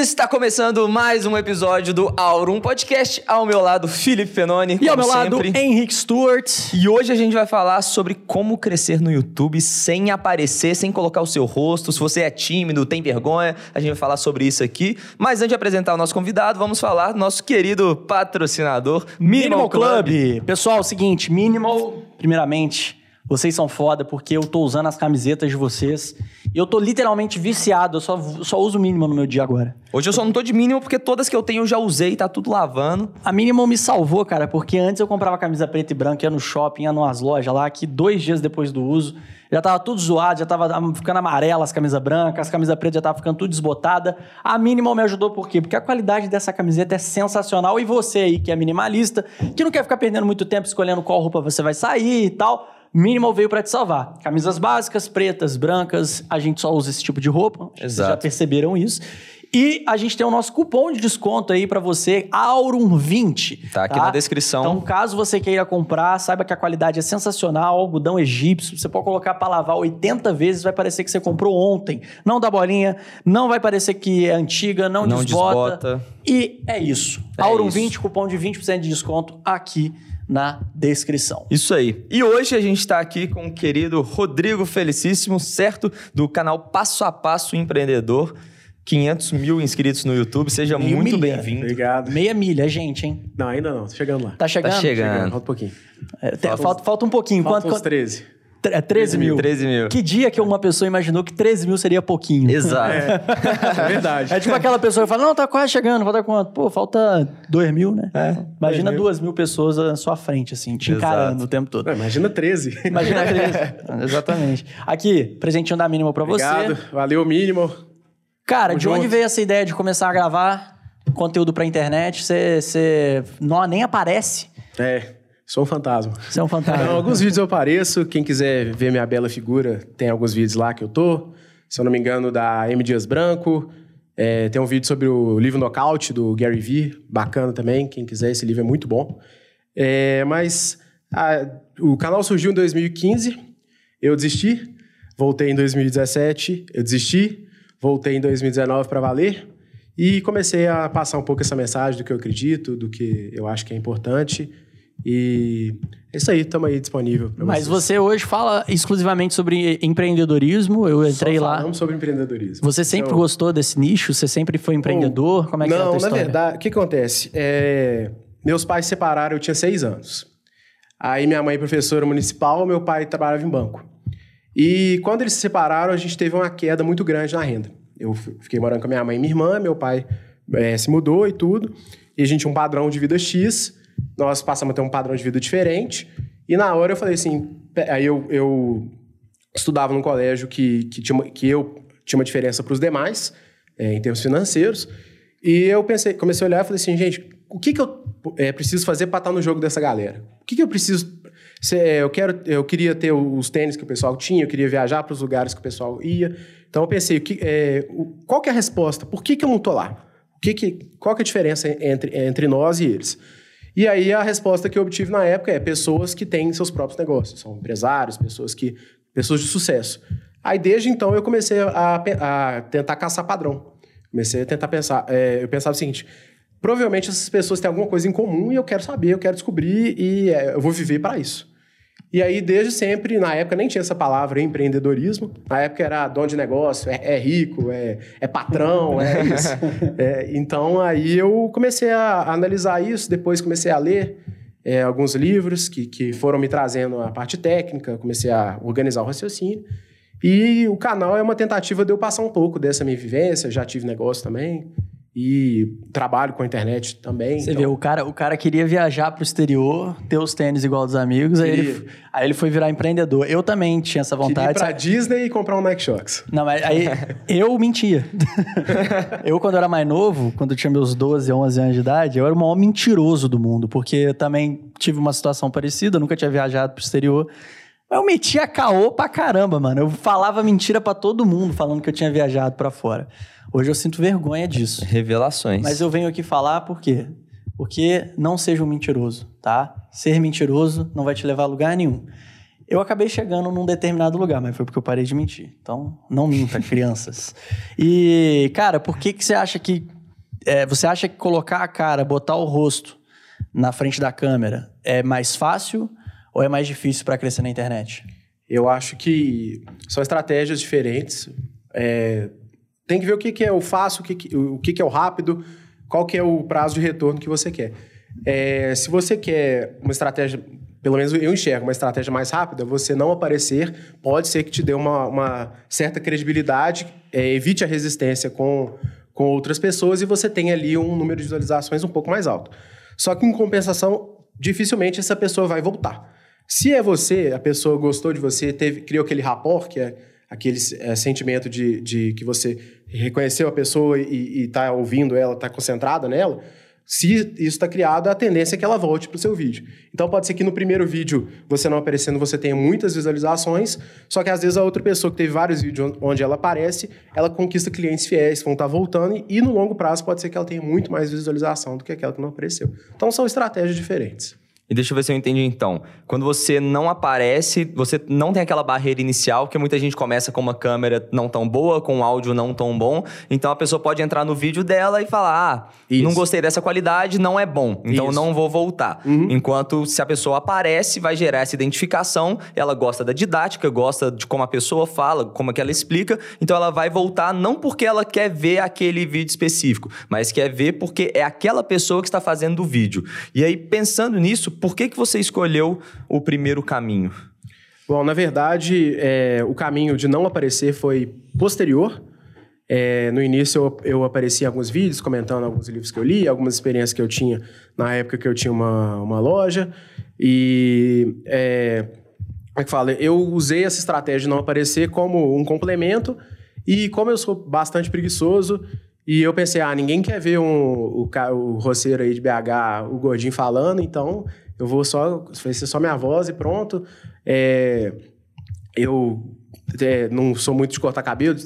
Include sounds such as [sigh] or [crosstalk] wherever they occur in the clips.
Está começando mais um episódio do Aurum Podcast. Ao meu lado, Felipe Fenoni. E ao meu lado, sempre. Henrique Stewart. E hoje a gente vai falar sobre como crescer no YouTube sem aparecer, sem colocar o seu rosto. Se você é tímido, tem vergonha, a gente vai falar sobre isso aqui. Mas antes de apresentar o nosso convidado, vamos falar do nosso querido patrocinador, Minimal, Minimal Club. Pessoal, é o seguinte, Minimal, primeiramente, vocês são foda porque eu tô usando as camisetas de vocês. E eu tô literalmente viciado, eu só, só uso o Minimal no meu dia agora. Hoje eu só não tô de mínimo porque todas que eu tenho eu já usei, tá tudo lavando. A Minimal me salvou, cara, porque antes eu comprava camisa preta e branca, ia no shopping, ia numas lojas lá, que dois dias depois do uso, já tava tudo zoado, já tava ficando amarela as camisas brancas, as camisas pretas já tava ficando tudo desbotada. A Minimal me ajudou por quê? Porque a qualidade dessa camiseta é sensacional e você aí que é minimalista, que não quer ficar perdendo muito tempo escolhendo qual roupa você vai sair e tal, Minimal veio pra te salvar. Camisas básicas, pretas, brancas, a gente só usa esse tipo de roupa. Que Vocês já Exato. perceberam isso. E a gente tem o nosso cupom de desconto aí pra você, Aurum20. Tá aqui na descrição. Então, caso você queira comprar, saiba que a qualidade é sensacional, algodão egípcio, você pode colocar pra lavar 80 vezes, vai parecer que você comprou ontem. Não dá bolinha, não vai parecer que é antiga, não, Não desbota. desbota. E é isso. É Aurum20, isso. cupom de 20% de desconto aqui na descrição. Isso aí. E hoje a gente está aqui com o querido Rodrigo Felicíssimo, certo? Do canal Passo a Passo Empreendedor. 500 mil inscritos no YouTube. Seja Meio muito milha. bem-vindo. Obrigado. Meia milha, gente, hein? Não, ainda não. Tô chegando lá. Tá chegando? Tá chegando. Falta um pouquinho. É, falta, falta um pouquinho. Falta Quanto, uns quanto, 13. É 13 mil. 13 mil. Que dia que uma pessoa imaginou que 13 mil seria pouquinho? Exato. [laughs] É verdade. É tipo aquela pessoa que fala, não, tá quase chegando, falta quanto? Pô, falta 2 mil, né? Imagina dois mil. duas mil pessoas na sua frente, assim, te Exato. encarando o tempo todo. Não, imagina 13. Imagina 13. [laughs] Exatamente. Aqui, presentinho da mínima pra Obrigado. você. Valeu, mínimo. Cara, Tamo de onde veio essa ideia de começar a gravar conteúdo pra internet? Você, você não, nem aparece. É, sou um fantasma. Você é um fantasma. Não, alguns vídeos eu apareço. Quem quiser ver minha bela figura, tem alguns vídeos lá que eu tô. Se eu não me engano, da M. Dias Branco. É, tem um vídeo sobre o livro Knockout, do Gary Vee. Bacana também. Quem quiser, esse livro é muito bom. É, mas ah, o canal surgiu em 2015. Eu desisti. Voltei em 2017. Eu desisti. Voltei em 2019 para valer. E comecei a passar um pouco essa mensagem do que eu acredito, do que eu acho que é importante. E é isso aí, estamos aí disponível para Mas você hoje fala exclusivamente sobre empreendedorismo. Eu entrei lá. Falamos sobre empreendedorismo. Você sempre Então, gostou desse nicho? Você sempre foi empreendedor? Como é que é a Não, tua na história? verdade, o que acontece? É, meus pais se separaram, eu tinha seis anos. Aí minha mãe é professora municipal, meu pai trabalhava em banco. E quando eles se separaram, a gente teve uma queda muito grande na renda. Eu fiquei morando com a minha mãe e minha irmã, meu pai eh, se mudou e tudo. E a gente tinha um padrão de vida X, nós passamos a ter um padrão de vida diferente. E na hora eu falei assim, aí eu, eu estudava num colégio que, que, tinha que eu tinha uma diferença para os demais, eh, em termos financeiros. E eu pensei, comecei a olhar e falei assim, gente, o que, que eu eh, preciso fazer para estar no jogo dessa galera? O que, que eu preciso se, é, eu, quero, eu queria ter os tênis que o pessoal tinha, eu queria viajar para os lugares que o pessoal ia. Então eu pensei, que, é, qual que é a resposta? Por que, que eu não tô lá? O que que, qual que é a diferença entre, entre nós e eles? E aí a resposta que eu obtive na época é pessoas que têm seus próprios negócios, são empresários, pessoas que pessoas de sucesso. Aí desde então eu comecei a, a tentar caçar padrão. Comecei a tentar pensar. é, eu pensava o seguinte: provavelmente essas pessoas têm alguma coisa em comum e eu quero saber, eu quero descobrir e é, eu vou viver para isso. E aí, desde sempre, na época nem tinha essa palavra empreendedorismo. Na época era dono de negócio, é, é rico, é, é patrão, é [laughs] isso. É, então, aí eu comecei a analisar isso, depois comecei a ler é, alguns livros que, que foram me trazendo a parte técnica, comecei a organizar o raciocínio. E o canal é uma tentativa de eu passar um pouco dessa minha vivência, já tive negócio também. E trabalho com a internet também. Você então- vê, o cara, o cara queria viajar pro exterior, ter os tênis igual dos amigos, aí ele, aí ele foi virar empreendedor. Eu também tinha essa Queria ir vontade. pra? Disney e comprar um Nike Shox. Não, mas aí [laughs] eu mentia. eu, quando era mais novo, quando eu tinha meus 12, 11 anos de idade, eu era o maior mentiroso do mundo, porque eu também tive uma situação parecida, nunca tinha viajado pro exterior. Mas eu metia caô pra caramba, mano. Eu falava mentira pra todo mundo, falando que eu tinha viajado pra fora. Hoje eu sinto vergonha disso. Revelações. Mas eu venho aqui falar por quê? Porque não seja um mentiroso, tá? Ser mentiroso não vai te levar a lugar nenhum. Eu acabei chegando num determinado lugar, mas foi porque eu parei de mentir. Então, não minta, [laughs] crianças. E, cara, por que, que você acha que. é, você acha que colocar a cara, botar o rosto na frente da câmera é mais fácil ou é mais difícil para crescer na internet? Eu acho que são estratégias diferentes. É, tem que ver o que, que é o fácil, o, que, que- o que, que é o rápido, qual que é o prazo de retorno que você quer. É, se você quer uma estratégia, pelo menos eu enxergo, uma estratégia mais rápida, você não aparecer pode ser que te dê uma, uma certa credibilidade, é, evite a resistência com, com outras pessoas e você tenha ali um número de visualizações um pouco mais alto. Só que, em compensação, dificilmente essa pessoa vai voltar. Se é você, a pessoa gostou de você, teve, criou aquele rapport, que é aquele é, sentimento de, de que você reconheceu a pessoa e está ouvindo ela, está concentrada nela, se isso está criado, a tendência é que ela volte para o seu vídeo. Então pode ser que no primeiro vídeo, você não aparecendo, você tenha muitas visualizações, só que às vezes a outra pessoa que teve vários vídeos onde ela aparece, ela conquista clientes fiéis vão estar voltando e no longo prazo pode ser que ela tenha muito mais visualização do que aquela que não apareceu. Então são estratégias diferentes. E deixa eu ver se eu entendi então. Quando você não aparece, você não tem aquela barreira inicial, porque muita gente começa com uma câmera não tão boa, com um áudio não tão bom. Então a pessoa pode entrar no vídeo dela e falar: Ah, Isso. não gostei dessa qualidade, não é bom. Então Isso. não vou voltar. Enquanto se a pessoa aparece, vai gerar essa identificação. Ela gosta da didática, gosta de como a pessoa fala, como é que ela explica. Então ela vai voltar não porque ela quer ver aquele vídeo específico, mas quer ver porque é aquela pessoa que está fazendo o vídeo. E aí, pensando nisso, por que, que você escolheu o primeiro caminho? Bom, na verdade, é, o caminho de não aparecer foi posterior. É, no início, eu, eu apareci em alguns vídeos, comentando alguns livros que eu li, algumas experiências que eu tinha na época que eu tinha uma, uma loja. E, é, como é que fala? Eu usei essa estratégia de não aparecer como um complemento. E como eu sou bastante preguiçoso, e eu pensei, ah, ninguém quer ver um, o, o roceiro aí de BH, o gordinho falando, então eu vou só, vai ser só minha voz e pronto. É, eu é, não sou muito de cortar cabelo,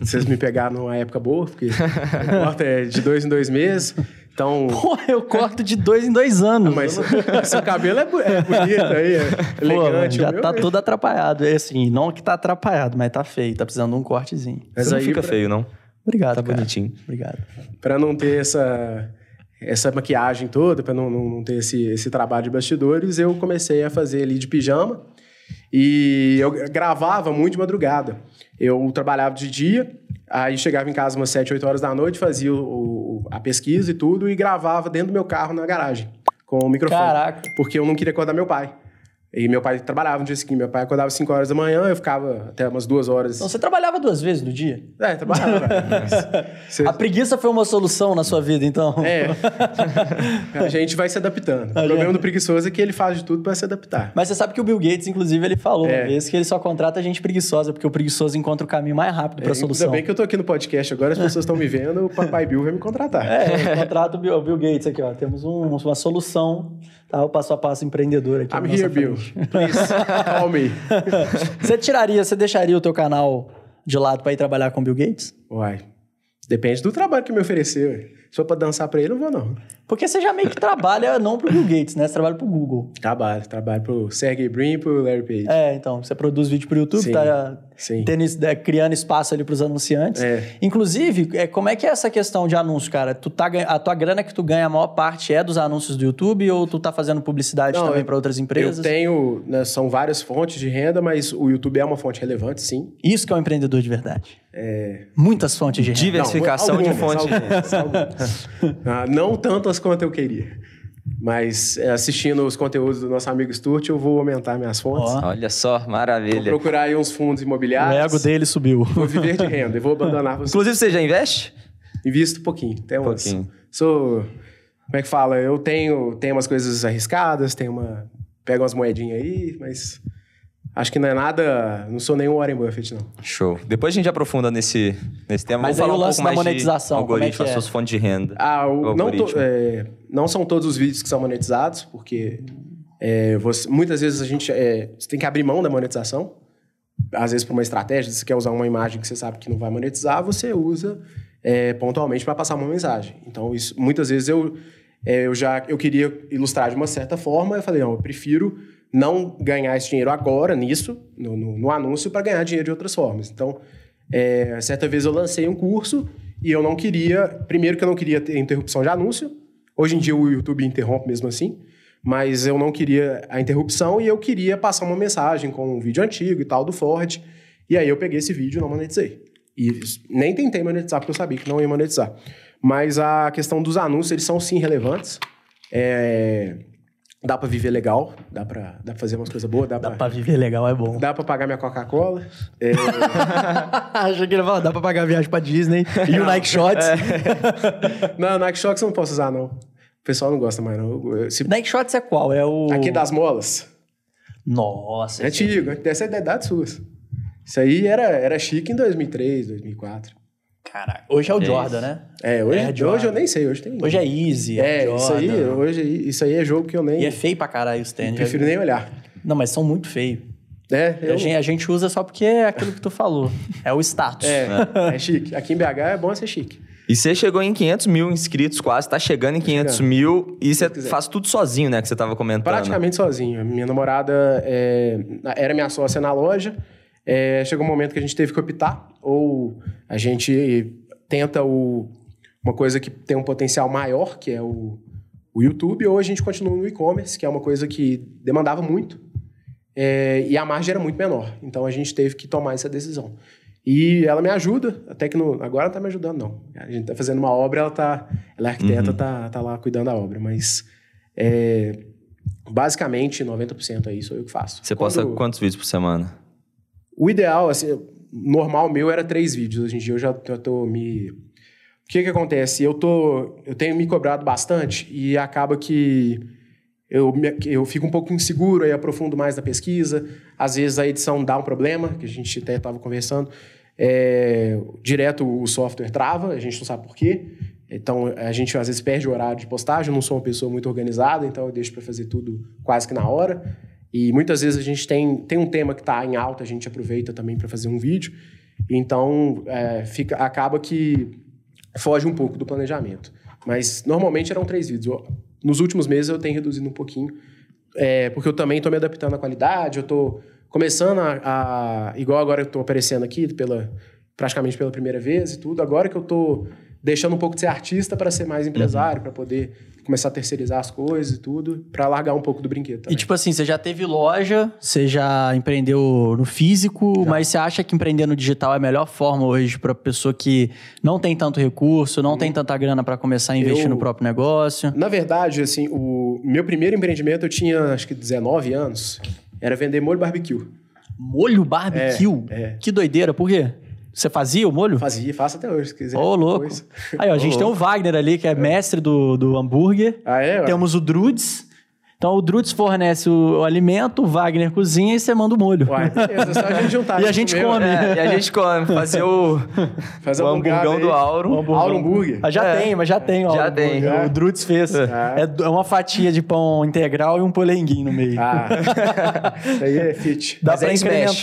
vocês me pegaram numa época boa, porque eu corto é de dois em dois meses, então... Pô, eu corto de dois em dois anos. Mas seu cabelo é, é bonito aí, é Pô, elegante. já o meu tá é- todo atrapalhado. É assim, não que tá atrapalhado, mas tá feio. Tá precisando de um cortezinho. Mas Você não aí fica pra- feio, não. Obrigado, Tá cara. bonitinho. Obrigado. Para não ter essa, essa maquiagem toda, para não, não, ter esse, esse trabalho de bastidores, eu comecei a fazer ali de pijama e eu gravava muito de madrugada. Eu trabalhava de dia, aí chegava em casa umas 7, 8 horas da noite, fazia o, o- a pesquisa e tudo e gravava dentro do meu carro na garagem, com o microfone. Caraca. Porque eu não queria acordar meu pai. E meu pai trabalhava no dia seguinte. Meu pai acordava às 5 horas da manhã, eu ficava até umas 2 horas. Então você trabalhava duas vezes no dia? É, trabalhava. mas [laughs] você- A preguiça foi uma solução na sua vida, então? É. [laughs] A gente vai se adaptando. O problema do preguiçoso é que ele faz de tudo para se adaptar. Mas você sabe que o Bill Gates, inclusive, ele falou É. uma vez que ele só contrata gente preguiçosa, porque o preguiçoso encontra o caminho mais rápido pra É, solução. Ainda bem que eu tô aqui no podcast agora, as pessoas estão me vendo, o Papai Bill vai me contratar. É, eu contrato o Bill, o Bill Gates aqui, ó. Temos um- uma solução, tá? O passo a passo empreendedor aqui. I'm here, Bill. Please, call me. [laughs] Você tiraria, você deixaria o teu canal de lado pra ir trabalhar com o Bill Gates? Uai, depende do trabalho que me ofereceu. Se for pra dançar pra ele, não vou não. Porque você já meio que trabalha não pro Bill Gates, né? Você trabalha pro Google. Trabalho, trabalho pro Sergey Brin e pro Larry Page. É, então, você produz vídeo pro YouTube, Sim, tá sim. tendo é, criando espaço ali pros anunciantes. É. Inclusive, é, como é que é essa questão de anúncio, cara? Tu tá, a tua grana que tu ganha, a maior parte é dos anúncios do YouTube ou tu tá fazendo publicidade Não, também pra outras empresas? Eu tenho, né, são várias fontes de renda, mas o YouTube é uma fonte relevante, sim. Isso que é um empreendedor de verdade. Muitas fontes de renda. Diversificação de algumas, fonte. algumas, algumas. [laughs] [laughs] Ah, não tantas quanto eu queria. Mas é, assistindo os conteúdos do nosso amigo Sturt, eu vou aumentar minhas fontes. Ó. Olha só, Vou maravilha. procurar aí uns fundos O imobiliários. ego dele subiu. Vou viver de renda e vou abandonar [laughs] você. Inclusive, você já investe? Invisto um pouquinho. Tem umas, Pouquinho. Sou. Como é que fala? Eu tenho, tenho umas coisas arriscadas, tenho uma. Pego umas moedinhas aí, mas. Acho que não é nada. Não sou nenhum Warren Buffett, não. Show. Depois a gente aprofunda nesse, nesse tema. Mas Vamos aí falar o um pouco da mais monetização, de é algoritmo, que as é? suas fontes de renda. Ah, o- O não, to- algoritmo. é, não são todos os vídeos que são monetizados, porque é, você- muitas vezes a gente é, você tem que abrir mão da monetização. Às vezes, por uma estratégia, se você quer usar uma imagem que você sabe que não vai monetizar, você usa é, pontualmente para passar uma mensagem. Então, isso, muitas vezes eu, é, eu já eu queria ilustrar de uma certa forma, eu falei, não, eu prefiro não ganhar esse dinheiro agora nisso, no, no, no anúncio, para ganhar dinheiro de outras formas. Então, é, certa vez eu lancei um curso e eu não queria. Primeiro, que eu não queria ter interrupção de anúncio. Hoje em dia o YouTube interrompe mesmo assim. Mas eu não queria a interrupção e eu queria passar uma mensagem com um vídeo antigo e tal do Ford. E aí eu peguei esse vídeo e não monetizei. E nem tentei monetizar, porque eu sabia que não ia monetizar. Mas a questão dos anúncios, eles são sim relevantes. É, dá para viver legal, dá para dá pra fazer umas coisas boas, dá, Dá pra, pra viver legal, é bom. dá pra pagar minha Coca-Cola. É, [laughs] Achei que ele ia falar, dá pra pagar a viagem pra Disney e o Nike Shots. não, Nike Shox [laughs] eu não posso usar, não. O pessoal não gosta mais, não. Eu- Se, Nike Shots é qual? É o... aqui das molas. Nossa. É antigo, dessa é da idade sua. Isso aí era, era chique em 2003, 2004. Caraca. Hoje é o É Jordan, né? É, hoje, É, hoje Jordan. eu nem sei, hoje tem. Hoje é Easy, É, é, isso aí, Jordan. hoje, isso aí é jogo que eu nem E é feio pra caralho os tênis. prefiro nem olhar. Não, mas são muito feios. É, eu, A, gente, a gente usa só porque é aquilo que tu falou. É o status. é, é chique. Aqui em BH é bom ser chique. E você chegou em 500 mil inscritos quase, tá chegando em 500 chegando. mil e você faz tudo sozinho, né? Que você tava comentando. Praticamente sozinho. Minha namorada é, era minha sócia na loja. É, chegou um momento que a gente teve que optar. Ou a gente tenta o- uma coisa que tem um potencial maior, que é o, o YouTube, ou a gente continua no e-commerce, que é uma coisa que demandava muito. É, e a margem era muito menor. Então a gente teve que tomar essa decisão. E ela me ajuda, até que no, agora ela tá me ajudando, não. A gente tá fazendo uma obra, ela tá. Ela é arquiteta, tá, tá lá cuidando da obra. Mas é, basicamente 90% aí sou eu que faço. Você posta Quando- quantos vídeos por semana? o ideal, assim, normal meu era três vídeos. Hoje em dia eu já eu tô me. O que que acontece? Eu tô. Eu tenho me cobrado bastante e acaba que eu, eu fico um pouco inseguro e aprofundo mais na pesquisa. Às vezes a edição dá um problema, que a gente até estava conversando. É, direto o software trava, a gente não sabe por quê. Então a gente às vezes perde o horário de postagem. Eu não sou uma pessoa muito organizada, então eu deixo para fazer tudo quase que na hora. E muitas vezes a gente tem, tem um tema que está em alta, a gente aproveita também para fazer um vídeo. Então, é, fica, acaba que foge um pouco do planejamento. Mas normalmente eram três vídeos. Nos últimos meses eu tenho reduzido um pouquinho, é, porque eu também estou me adaptando à qualidade, eu estou começando a, a- Igual agora eu estou aparecendo aqui, pela, praticamente pela primeira vez e tudo. Agora que eu estou deixando um pouco de ser artista para ser mais empresário, para poder começar a terceirizar as coisas e tudo, para largar um pouco do brinquedo E também. tipo assim, você já teve loja, você já empreendeu no físico, mas você acha que empreender no digital é a melhor forma hoje pra pessoa que não tem tanto recurso, não tem tanta grana pra começar a investir Eu- no próprio negócio? Na verdade, assim, o meu primeiro empreendimento eu tinha acho que 19 anos. Era vender molho barbecue. Molho barbecue? é. Que doideira, por quê? Você fazia o molho? Fazia, faço até hoje, se quiser. Ô, louco. depois. Aí, ó, a gente Ô, tem o Wagner ali, que é, mestre do, do hambúrguer. Ah, é? Temos o Drudes. Então, o Drudes fornece o, o alimento, o Wagner cozinha e você manda o molho. Uai, beleza, só a gente [laughs] juntar. E a isso gente come. É, e a gente come, fazer o, [laughs] Fazer o um bugado hamburgão aí. do Auro. Auro Hambúrguer. Ah, já É. tem, mas já tem. ó, Já o tem. hambúrguer. O Drudes fez. É, é uma fatia de pão integral e um polenguinho no meio. Ah, [laughs] isso aí é fit. Dá mas pra é smash.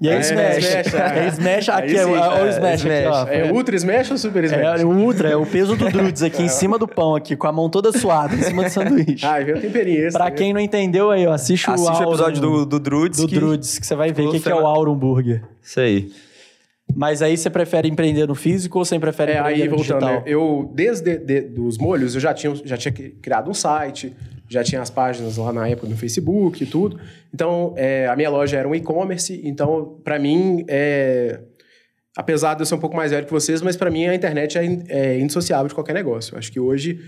E aí É, smash. smash, é. É smash aqui, é, o- é o É, smash aqui, ó. É Ultra Smash ou Super Smash? É, o ultra, é o peso do Drudes aqui em cima do pão, aqui, com a mão toda suada, em cima do sanduíche. Ah, e vem o temperinho esse. pra né? quem não entendeu aí, ó, assiste, Assiste o Auro- episódio do, do Drudes. do que- Drudes, que você vai ver o que, que é o Auro Hambúrguer. Isso aí. Mas aí você prefere empreender no físico ou você prefere É, empreender aí no voltando, digital? né, eu desde de, dos molhos eu já tinha, já tinha criado um site, já tinha as páginas lá na época no Facebook e tudo. Então, é, a minha loja era um e-commerce, então para mim é apesar de eu ser um pouco mais velho que vocês, mas para mim a internet é, in- é indissociável de qualquer negócio. Acho que hoje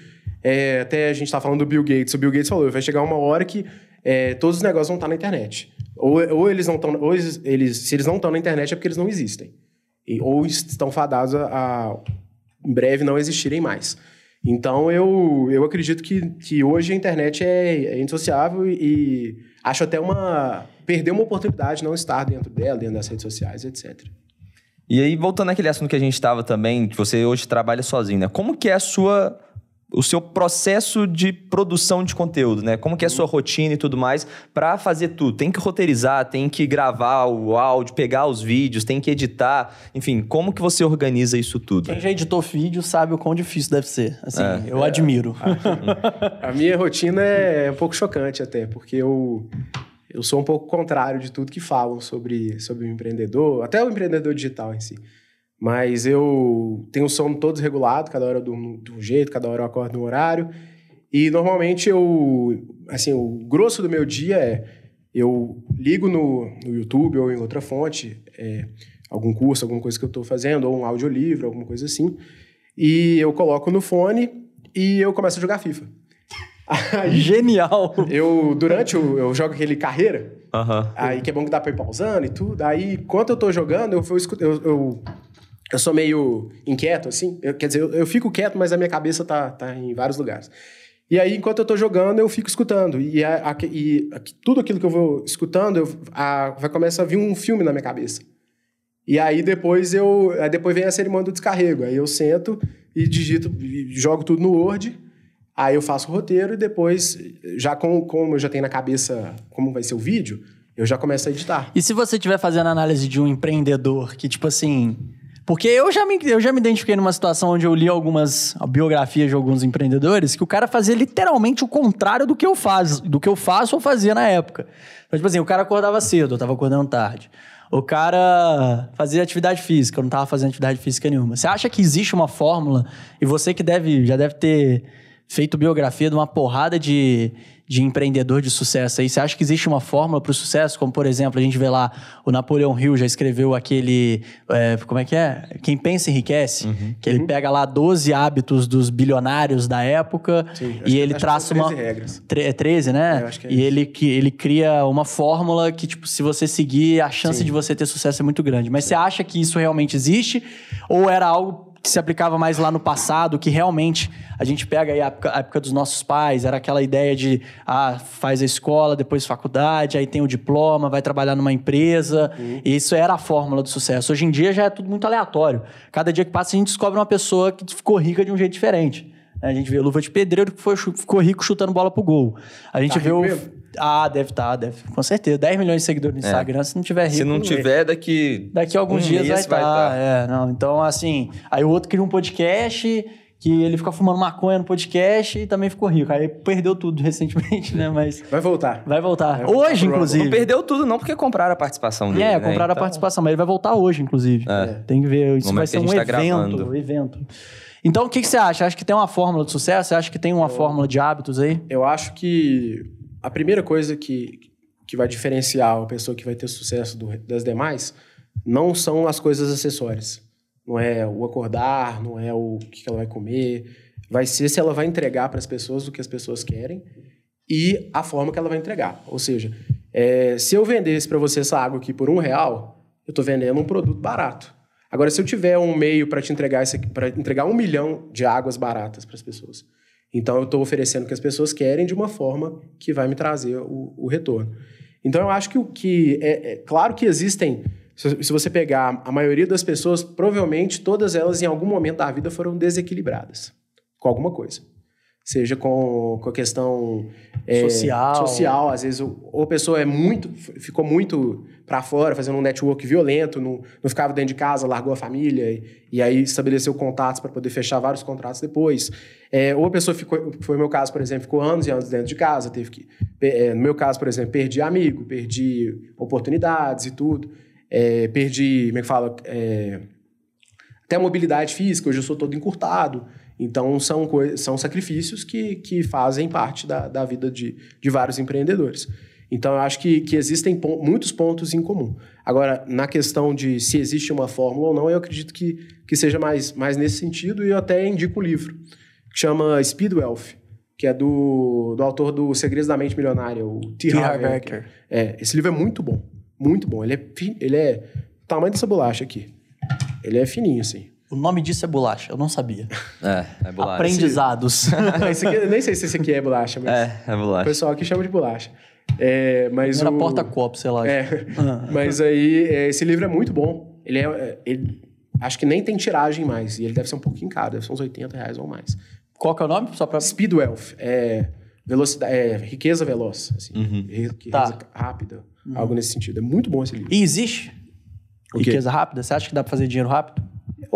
é, até a gente tá falando do Bill Gates, o Bill Gates falou, vai chegar uma hora que é, todos os negócios vão estar na internet. Ou, ou eles não estão, ou eles, eles- se eles não estão na internet é porque eles não existem. E- ou estão fadados a, a, em breve não existirem mais. Então eu, eu acredito que, que hoje a internet é, é indissociável e, e acho até uma. perder uma oportunidade de não estar dentro dela, dentro das redes sociais, etc. E aí, voltando àquele assunto que a gente estava também, que você hoje trabalha sozinho, né? Como que é a sua... O seu processo de produção de conteúdo, né? Como que é a sua rotina e tudo mais para fazer tudo? Tem que roteirizar, tem que gravar o áudio, pegar os vídeos, tem que editar. Enfim, como que você organiza isso tudo? Quem já editou vídeo sabe o quão difícil deve ser. Assim, É. eu admiro. A minha rotina é um pouco chocante até, porque eu. eu sou um pouco contrário de tudo que falam sobre, sobre o empreendedor, até o empreendedor digital em si. Mas eu tenho o sono todo desregulado, cada hora eu durmo de um jeito, cada hora eu acordo no horário. E normalmente eu, assim, o grosso do meu dia é eu ligo no, no YouTube ou em outra fonte, é, algum curso, alguma coisa que eu estou fazendo, ou um audiolivro, alguma coisa assim, e eu coloco no fone e eu começo a jogar FIFA. Aí, [laughs] Genial! Eu, durante o. Eu jogo aquele carreira. Aham. Aí que é bom que dá pra ir pausando e tudo. Aí, enquanto eu tô jogando, eu, eu, eu, eu, sou meio inquieto, assim. Eu- quer dizer, eu, eu fico quieto, mas a minha cabeça tá, tá em vários lugares. E aí, enquanto eu tô jogando, eu fico escutando. E, a- a- e a- tudo aquilo que eu vou escutando, eu, vai começar a vir um filme na minha cabeça. E aí depois eu. Aí depois vem a cerimônia do descarrego. Aí eu sento e digito, e jogo tudo no Word. Aí eu faço o roteiro e depois, já com, como eu já tenho na cabeça como vai ser o vídeo, eu já começo a editar. E se você estiver fazendo análise de um empreendedor que, tipo assim. Porque eu já, me, eu já me identifiquei numa situação onde eu li algumas biografias de alguns empreendedores que o cara fazia literalmente o contrário do que eu faço, do que eu faço ou fazia na época. Então, tipo assim, o cara acordava cedo, eu tava acordando tarde. O cara fazia atividade física, eu não tava fazendo atividade física nenhuma. Você acha que existe uma fórmula, e você que deve, já deve ter feito biografia de uma porrada de, de empreendedor de sucesso aí. Você acha que existe uma fórmula para o sucesso? Como, por exemplo, a gente vê lá, o Napoleão Hill já escreveu aquele. é, como é que é? Quem pensa enriquece. Que ele pega lá 12 hábitos dos bilionários da época Sim, e que- ele que traça uma. 13 regras. Tre- É 13, né? É, eu acho que é e isso. ele, que, ele cria uma fórmula que, tipo, se você seguir, a chance Sim. de você ter sucesso é muito grande. Mas você acha que isso realmente existe? Ou era algo que se aplicava mais lá no passado, que realmente a gente pega aí a época, dos nossos pais, era aquela ideia de, ah, faz a escola, depois faculdade, aí tem o diploma, vai trabalhar numa empresa. Uhum. E isso era a fórmula do sucesso. Hoje em dia já é tudo muito aleatório. Cada dia que passa a gente descobre uma pessoa que ficou rica de um jeito diferente. A gente vê Luva de Pedreiro que foi, ficou rico chutando bola pro gol. A gente Tá vê o. Ah, deve estar, deve. Com certeza. 10 milhões de seguidores no Instagram, se não tiver rico. Se não é. tiver, daqui. Daqui a alguns um dias vai estar. tá. É, não. Então, assim. Aí o outro cria um podcast que ele fica fumando maconha no podcast e também ficou rico. Aí perdeu tudo [laughs] recentemente, né? Mas Vai voltar. vai voltar. Vai voltar hoje, inclusive. Não perdeu tudo, não, porque compraram a participação dele. É, né? compraram a Então, participação, mas ele vai voltar hoje, inclusive. É. Tem que ver. Isso vai ser um a tá evento, gravando. evento. Então, o que, que você acha? Acha que tem uma fórmula de sucesso? Você acha que tem uma fórmula de hábitos aí? Eu acho que a primeira coisa que, que vai diferenciar a pessoa que vai ter sucesso do- das demais não são as coisas acessórias. Não é o acordar, não é o que ela vai comer. Vai ser se ela vai entregar para as pessoas o que as pessoas querem e a forma que ela vai entregar. Ou seja, é, se eu vendesse para você essa água aqui por um real, eu estou vendendo um produto barato. Agora, se eu tiver um meio para te entregar para entregar um milhão de águas baratas para as pessoas, então eu estou oferecendo o que as pessoas querem de uma forma que vai me trazer o, o retorno. Então eu acho que o que é, é claro que existem. Se, se você pegar a maioria das pessoas, provavelmente todas elas em algum momento da vida foram desequilibradas com alguma coisa. Seja com, com a questão é, Social. social, às vezes ou a pessoa é muito, ficou muito para fora, fazendo um network violento, não, não ficava dentro de casa, largou a família e, e aí estabeleceu contatos para poder fechar vários contratos depois. É, ou a pessoa ficou, foi o meu caso, por exemplo, ficou anos e anos dentro de casa, teve que, é, no meu caso, por exemplo, perdi amigo, perdi oportunidades e tudo, é, perdi, como é que fala, é, até a mobilidade física, hoje eu sou todo encurtado. Então, são, são sacrifícios que, que fazem parte da, da vida de, de vários empreendedores. Então, eu acho que, que existem pon- muitos pontos em comum. Agora, na questão de se existe uma fórmula ou não, eu acredito que, que seja mais, mais nesse sentido, e eu até indico um livro, que chama Speed Wealth, que é do, do autor do Segredos da Mente Milionária, o T. T. Harv Eker. É, esse livro é muito bom, muito bom. Ele é, ele é o tamanho dessa bolacha aqui. Ele é fininho, assim. O nome disso é bolacha, eu não sabia. É, é bolacha. Aprendizados. esse [laughs] aqui, eu nem sei se esse aqui é bolacha, mas É, é o bolacha. pessoal aqui chama de bolacha. É, mas Era o... porta-copo, sei lá. É, [laughs] mas aí é, esse livro é muito bom. Ele é, é, ele- acho que nem tem tiragem mais e ele deve ser um pouquinho caro, deve ser uns 80 reais ou mais. Qual que é o nome? Só pra... Speed Wealth é velocidade, é riqueza veloz, assim, Uhum. riqueza Tá. rápida, algo nesse sentido. É muito bom esse livro. E existe O quê? riqueza rápida? Você acha que dá pra fazer dinheiro rápido?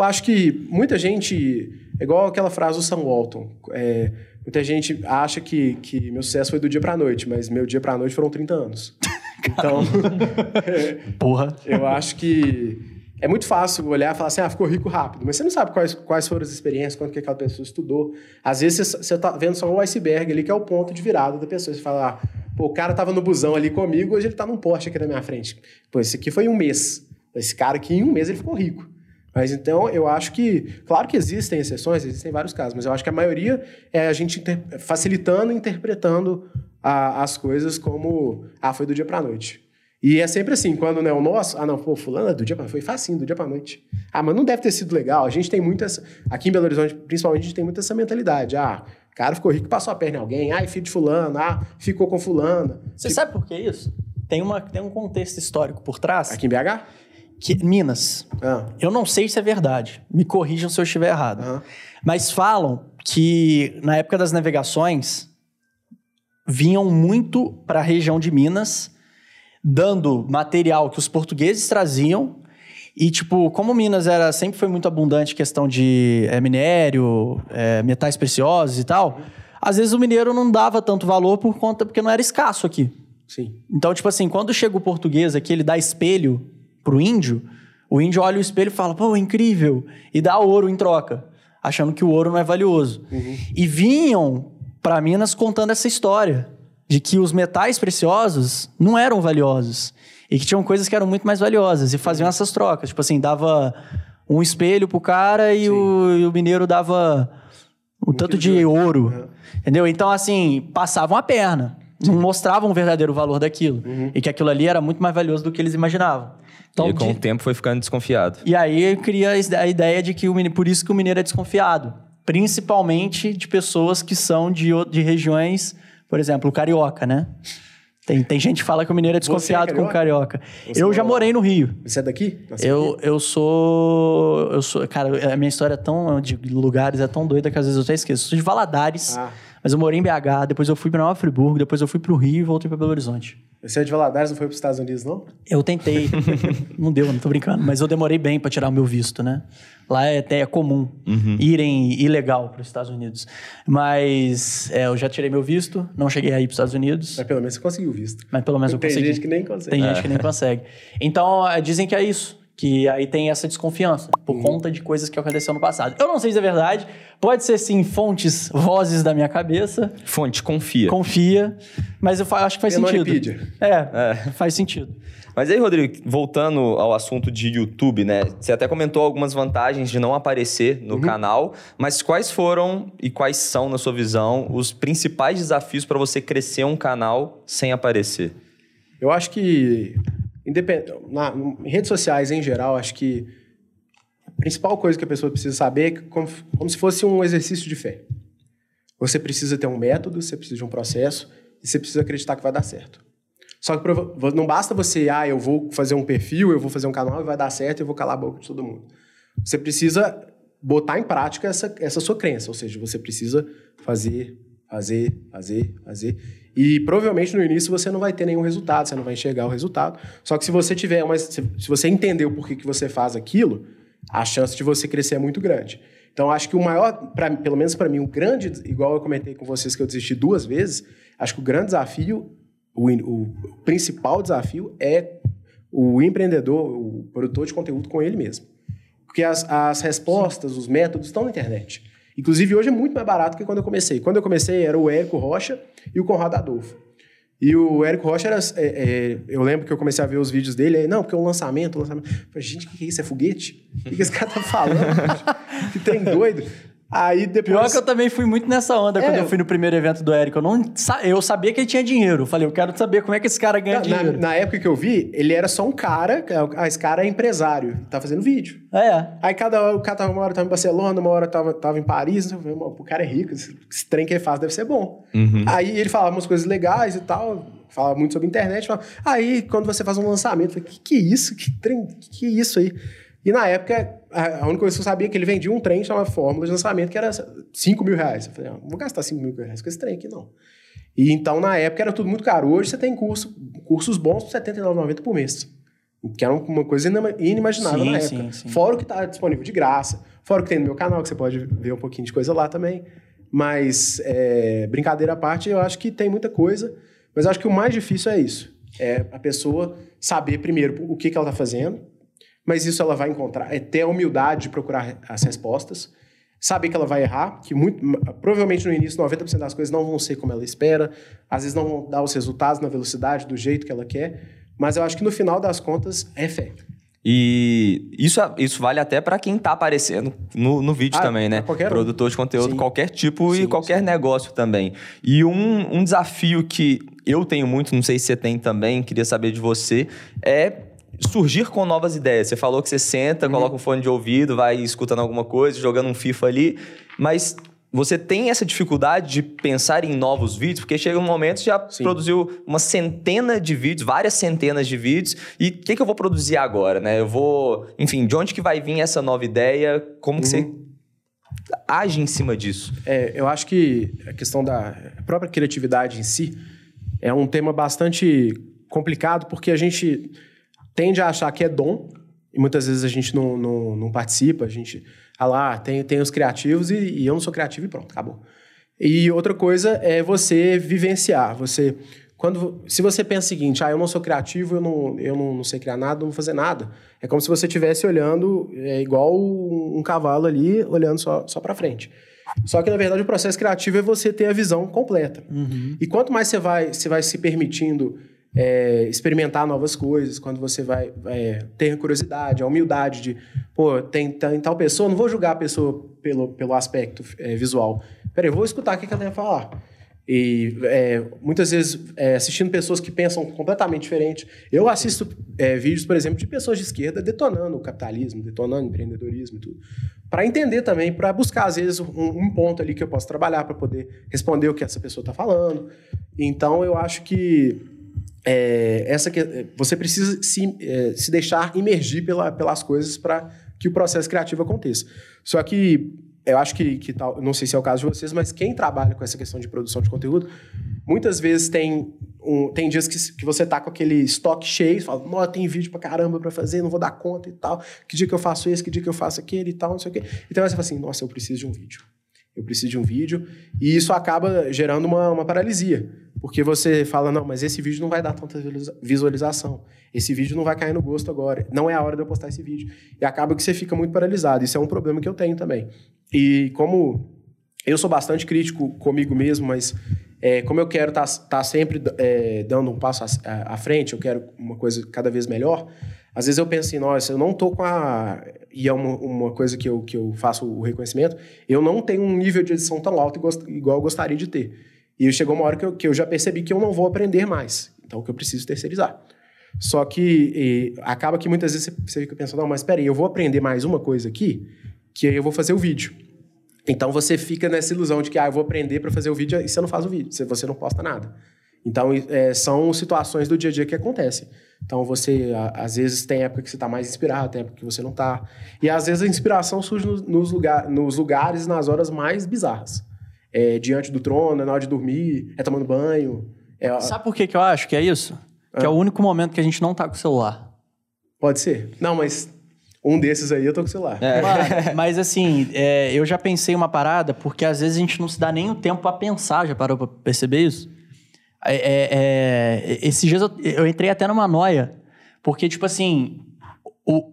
Eu acho que muita gente. É igual aquela frase do Sam Walton. é, muita gente acha que, que meu sucesso foi do dia pra noite, mas meu dia pra noite foram 30 anos. [laughs] Então, [laughs] Porra. eu acho que é muito fácil olhar e falar assim, ah, ficou rico rápido. Mas você não sabe quais, quais foram as experiências, quanto que aquela pessoa estudou. Às vezes você, você tá vendo só um iceberg ali, que é o ponto de virada da pessoa. Você fala, ah, pô, o cara tava no busão ali comigo, hoje ele tá num Porsche aqui na minha frente. Pô, esse aqui foi um mês. Esse cara aqui, em um mês, ele ficou rico. Mas então, eu acho que... Claro que existem exceções, existem vários casos, mas eu acho que a maioria é a gente inter- facilitando e interpretando a- as coisas como... Ah, foi do dia pra noite. E é sempre assim, quando não é o nosso, ah, não, pô, fulano é do dia pra foi facinho, do dia pra noite. Ah, mas não deve ter sido legal. A gente tem muitas. Aqui em Belo Horizonte, principalmente, a gente tem muito essa mentalidade. Ah, o cara ficou rico, passou a perna em alguém. Ah, filho de fulano. Ah, ficou com fulana. Você sabe por que isso? Tem, uma, tem um contexto histórico por trás. Aqui em BH? Que, Minas. Ah, Eu não sei se é verdade. Me corrijam se eu estiver errado. Mas falam que na época das navegações vinham muito para a região de Minas, dando material que os portugueses traziam. E, tipo, como Minas era, sempre foi muito abundante questão de é, minério, é, metais preciosos e tal, às vezes o mineiro não dava tanto valor por conta, porque não era escasso aqui. Sim. Então, tipo assim, quando chega o português aqui, ele dá espelho pro índio, o índio olha o espelho e fala, pô, incrível, e dá ouro em troca, achando que o ouro não é valioso. E vinham para Minas contando essa história de que os metais preciosos não eram valiosos e que tinham coisas que eram muito mais valiosas e faziam essas trocas. Tipo assim, dava um espelho pro cara e, o, e o mineiro dava o tanto quilo de ouro. Uhum. Entendeu? Então, assim, passavam a perna. Não mostravam o verdadeiro valor daquilo. E que aquilo ali era muito mais valioso do que eles imaginavam. Então, e com de- o tempo foi ficando desconfiado. e aí cria a ideia de que o mineiro, por isso que o mineiro é desconfiado. Principalmente de pessoas que são de, o- de regiões, por exemplo, o carioca, né? Tem, tem gente que fala que o mineiro é desconfiado com o carioca. Você eu já mora lá? morei no Rio. Você é daqui? Nasceu Eu, aqui? eu sou. Eu sou. Cara, a minha história é tão. de lugares é tão doida que às vezes eu até esqueço. Eu sou de Valadares, Ah. mas eu morei em BH, depois eu fui pra Nova Friburgo, depois eu fui pro Rio e voltei pra Belo Horizonte. Você é de Valadares, não foi para os Estados Unidos, não? Eu tentei. [laughs] não deu, não tô brincando. Mas eu demorei bem pra tirar o meu visto, né? Lá é até é comum irem ilegal para os Estados Unidos. Mas é, eu já tirei meu visto, não cheguei aí para os Estados Unidos. Mas pelo menos você conseguiu visto. Mas pelo menos eu Tem consegui. gente que nem consegue. Tem gente que nem consegue. Então, eh, dizem que é isso. Que aí tem essa desconfiança, por Uhum. conta de coisas que aconteceram no passado. Eu não sei se é verdade. Pode ser, sim, fontes, vozes da minha cabeça. Fonte, confia. Confia. Mas eu acho que faz Tem sentido. Wikipedia. É, faz sentido. Mas aí, Rodrigo, voltando ao assunto de YouTube, né? Você até comentou algumas vantagens de não aparecer no canal, mas quais foram e quais são, na sua visão, os principais desafios para você crescer um canal sem aparecer? Eu acho que, independ... na, em redes sociais em geral, acho que a principal coisa que a pessoa precisa saber é como, como se fosse um exercício de fé. Você precisa ter um método, você precisa de um processo e você precisa acreditar que vai dar certo. Só que não basta você, ah, eu vou fazer um perfil, eu vou fazer um canal e vai dar certo eu vou calar a boca de todo mundo. Você precisa botar em prática essa, essa sua crença, ou seja, você precisa fazer, fazer, fazer, fazer. E provavelmente no início você não vai ter nenhum resultado, você não vai enxergar o resultado. Só que se você tiver uma, se, você entender o porquê que você faz aquilo, a chance de você crescer é muito grande. Então acho que o maior, pra, pelo menos para mim, o grande, igual eu comentei com vocês que eu desisti duas vezes, acho que o grande desafio, o, o principal desafio é o empreendedor, o produtor de conteúdo com ele mesmo. Porque as, as respostas, os métodos estão na internet. Inclusive, hoje é muito mais barato que quando eu comecei. Quando eu comecei, era o Érico Rocha e o Conrado Adolfo. E o Érico Rocha era. é, é, eu lembro que eu comecei a ver os vídeos dele, aí, não, porque é um lançamento, um lançamento. Eu falei, gente, o que, que é isso? É foguete? O que, que esse cara tá falando? [laughs] que trem doido. Aí depois. Pior que eu também fui muito nessa onda É. quando eu fui no primeiro evento do Érico. Eu, não, sa- eu sabia que ele tinha dinheiro. Eu falei, eu quero saber como é que esse cara ganha Na, na- dinheiro. na época que eu vi, ele era só um cara. Ah, esse cara é empresário, tá fazendo vídeo. É. Aí cada hora, o cara tava uma hora tava em Barcelona, uma hora tava, tava em Paris. Eu falei, "Mano, o cara é rico, esse, esse trem que ele faz deve ser bom. Aí ele falava umas coisas legais e tal, falava muito sobre internet. Falava, aí quando você faz um lançamento, eu falei, que que é isso? Que trem, que que é isso aí? E na época, a única coisa que eu sabia é que ele vendia um trem chamado Fórmula de lançamento, que era 5 mil reais. Eu falei, ah, não vou gastar 5 mil reais com esse trem aqui, não. E então, na época, era tudo muito caro. Hoje você tem curso, cursos bons por R$ 79,90 por mês. Que era uma coisa inima- inimaginável Sim, na sim, época. sim. Fora o que está disponível de graça. Fora o que tem no meu canal, que você pode ver um pouquinho de coisa lá também. Mas, é, brincadeira à parte, eu acho que tem muita coisa. Mas acho que o mais difícil é isso. É a pessoa saber primeiro o que, que ela está fazendo, mas isso ela vai encontrar, é ter a humildade de procurar as respostas, saber que ela vai errar, que muito, provavelmente no início 90% das coisas não vão ser como ela espera, às vezes não vão dar os resultados na velocidade, do jeito que ela quer, mas eu acho que no final das contas é fé. E isso, isso vale até para quem tá aparecendo no, no vídeo Ah, também, né? qualquer um. Produtor de conteúdo, Sim. qualquer tipo Sim, e qualquer negócio também. E um, um desafio que eu tenho muito, não sei se você tem também, queria saber de você, é surgir com novas ideias. Você falou que você senta, Uhum. coloca um fone de ouvido, vai escutando alguma coisa, jogando um FIFA ali, mas você tem essa dificuldade de pensar em novos vídeos, porque chega um momento que já Sim. produziu uma centena de vídeos, várias centenas de vídeos, e o que, que eu vou produzir agora, né? Eu vou, enfim, de onde que vai vir essa nova ideia? Como que você age em cima disso? É, eu acho que a questão da própria criatividade em si é um tema bastante complicado, porque a gente tende a achar que é dom, e muitas vezes a gente não, não, não participa, a gente, ah lá, tem, tem os criativos e, e eu não sou criativo e pronto, acabou. E outra coisa é você vivenciar, você... Quando, se você pensa o seguinte, ah, eu não sou criativo, eu não, eu não, não sei criar nada, não vou fazer nada. É como se você estivesse olhando, é igual um, um cavalo ali, olhando só, só para frente. Só que, na verdade, o processo criativo é você ter a visão completa. E quanto mais você vai, você vai se permitindo é, experimentar novas coisas, quando você vai é, ter curiosidade, a humildade de, pô, tem, tem tal pessoa, não vou julgar a pessoa pelo, pelo aspecto é, visual. Peraí, vou escutar o que que ela tem a falar. E é, muitas vezes é, assistindo pessoas que pensam completamente diferente. Eu assisto é, vídeos, por exemplo, de pessoas de esquerda detonando o capitalismo, detonando o empreendedorismo e tudo. Para entender também, para buscar, às vezes, um, um ponto ali que eu posso trabalhar para poder responder o que essa pessoa está falando. Então, eu acho que é, essa que, você precisa se, é, se deixar imergir pela, pelas coisas para que o processo criativo aconteça. Só que eu acho que, que tal, não sei se é o caso de vocês, mas quem trabalha com essa questão de produção de conteúdo, muitas vezes tem, um, tem dias que, que você tá com aquele estoque cheio, fala, "Nó, tem vídeo pra caramba pra fazer, não vou dar conta e tal. Que dia que eu faço esse, que dia que eu faço aquele e tal, não sei o quê. Então você fala assim, nossa, eu preciso de um vídeo. Eu preciso de um vídeo. E isso acaba gerando uma, uma paralisia. Porque você fala, não, mas esse vídeo não vai dar tanta visualiza- visualização. Esse vídeo não vai cair no gosto agora. Não é a hora de eu postar esse vídeo. E acaba que você fica muito paralisado. Isso é um problema que eu tenho também. E como eu sou bastante crítico comigo mesmo, mas é, como eu quero estar sempre é, dando um passo à, à frente, eu quero uma coisa cada vez melhor, às vezes eu penso assim, nossa, eu não tô com a... E é uma, uma coisa que eu, que eu faço o reconhecimento, eu não tenho um nível de edição tão alto igual- eu gostaria de ter. E chegou uma hora que eu, que eu já percebi que eu não vou aprender mais. Então, que eu preciso terceirizar. Só que acaba que muitas vezes você, fica pensando, não, mas peraí, eu vou aprender mais uma coisa aqui, que aí eu vou fazer o vídeo. Então você fica nessa ilusão de que ah, eu vou aprender para fazer o vídeo e você não faz o vídeo, você não posta nada. Então é, são situações do dia a dia que acontecem. Então você, a- às vezes, tem época que você está mais inspirado, tem época que você não está. E às vezes a inspiração surge nos, nos, lugar, nos lugares, nas horas mais bizarras. É, diante do trono, é na hora de dormir, é tomando banho. é- Sabe por que, que eu acho que é isso? Que é o único momento que a gente não tá com o celular. pode ser. Não, mas um desses aí eu tô com o celular. Mano, [laughs] mas assim, é, eu já pensei uma parada, porque às vezes a gente não se dá nem o tempo pra pensar, já parou pra perceber isso? É, é, é, esses dias eu, eu entrei até numa noia, porque, tipo assim, o,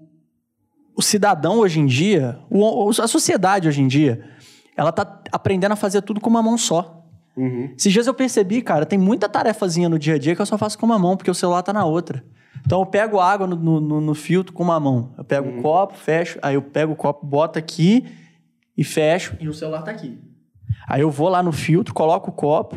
o cidadão hoje em dia, o- a sociedade hoje em dia, ela tá aprendendo a fazer tudo com uma mão só. Uhum. Esses dias eu percebi, cara, tem muita tarefazinha no dia a dia que eu só faço com uma mão, porque o celular tá na outra. Então eu pego água no, no- no- no filtro com uma mão. Eu pego o copo, fecho, aí eu pego o copo, boto aqui e fecho, e o celular tá aqui. Aí eu vou lá no filtro, coloco o copo,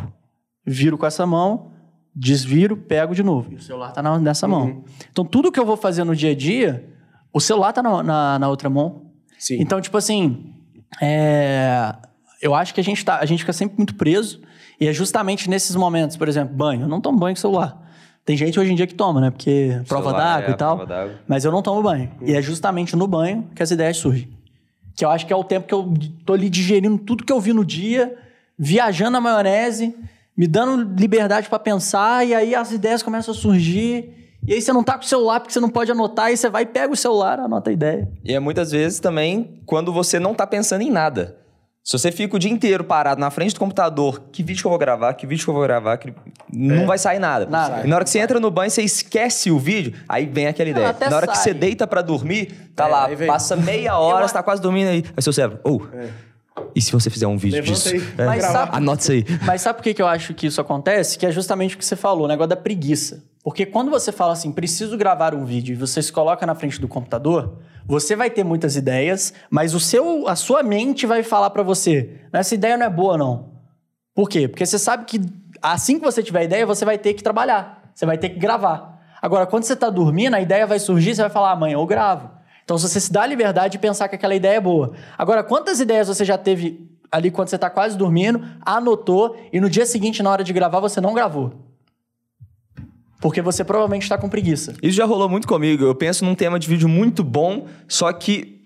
viro com essa mão, desviro, pego de novo. E o celular tá na- nessa mão. Então tudo que eu vou fazer no dia a dia, o celular tá na, na- na outra mão. Sim. Então, tipo assim, é, eu acho que a gente, tá, a gente fica sempre muito preso. E é justamente nesses momentos, por exemplo, banho. Eu não tomo banho com celular. Tem gente hoje em dia que toma, né? Porque prova Celular, d'água é, e tal. Mas eu não tomo banho. E é justamente no banho que as ideias surgem. Que eu acho que é o tempo que eu tô ali digerindo tudo que eu vi no dia, viajando na maionese, me dando liberdade pra pensar, e aí as ideias começam a surgir. E aí você não tá com o celular porque você não pode anotar, aí você vai e pega o celular, anota a ideia. E é muitas vezes também quando você não tá pensando em nada. Se você fica o dia inteiro parado na frente do computador, que vídeo que eu vou gravar, que vídeo que eu vou gravar, que- não vai sair nada. Nada. E na hora que você entra no banho, você esquece o vídeo, aí vem aquela [laughs] ideia. Na hora que sai. você deita pra dormir, tá É, lá, passa meia [laughs] hora, você tá quase dormindo aí. Aí seu cérebro, ou, e se você fizer um vídeo Levanta disso? aí, É. Mas sabe- Anota isso aí. Mas sabe por que, que eu acho que isso acontece? Que é justamente o que você falou, o negócio da preguiça. Porque quando você fala assim, preciso gravar um vídeo, e você se coloca na frente do computador, você vai ter muitas ideias, mas o seu, a sua mente vai falar pra você, essa ideia não é boa não. Por quê? Porque você sabe que assim que você tiver ideia, você vai ter que trabalhar, você vai ter que gravar. Agora, quando você tá dormindo, a ideia vai surgir, você vai falar, amanhã eu gravo. Então, se você se dá a liberdade de pensar que aquela ideia é boa. Agora, quantas ideias você já teve ali quando você tá quase dormindo, anotou, e no dia seguinte, na hora de gravar, você não gravou? Porque você provavelmente está com preguiça. Isso já rolou muito comigo. Eu penso num tema de vídeo muito bom, só que.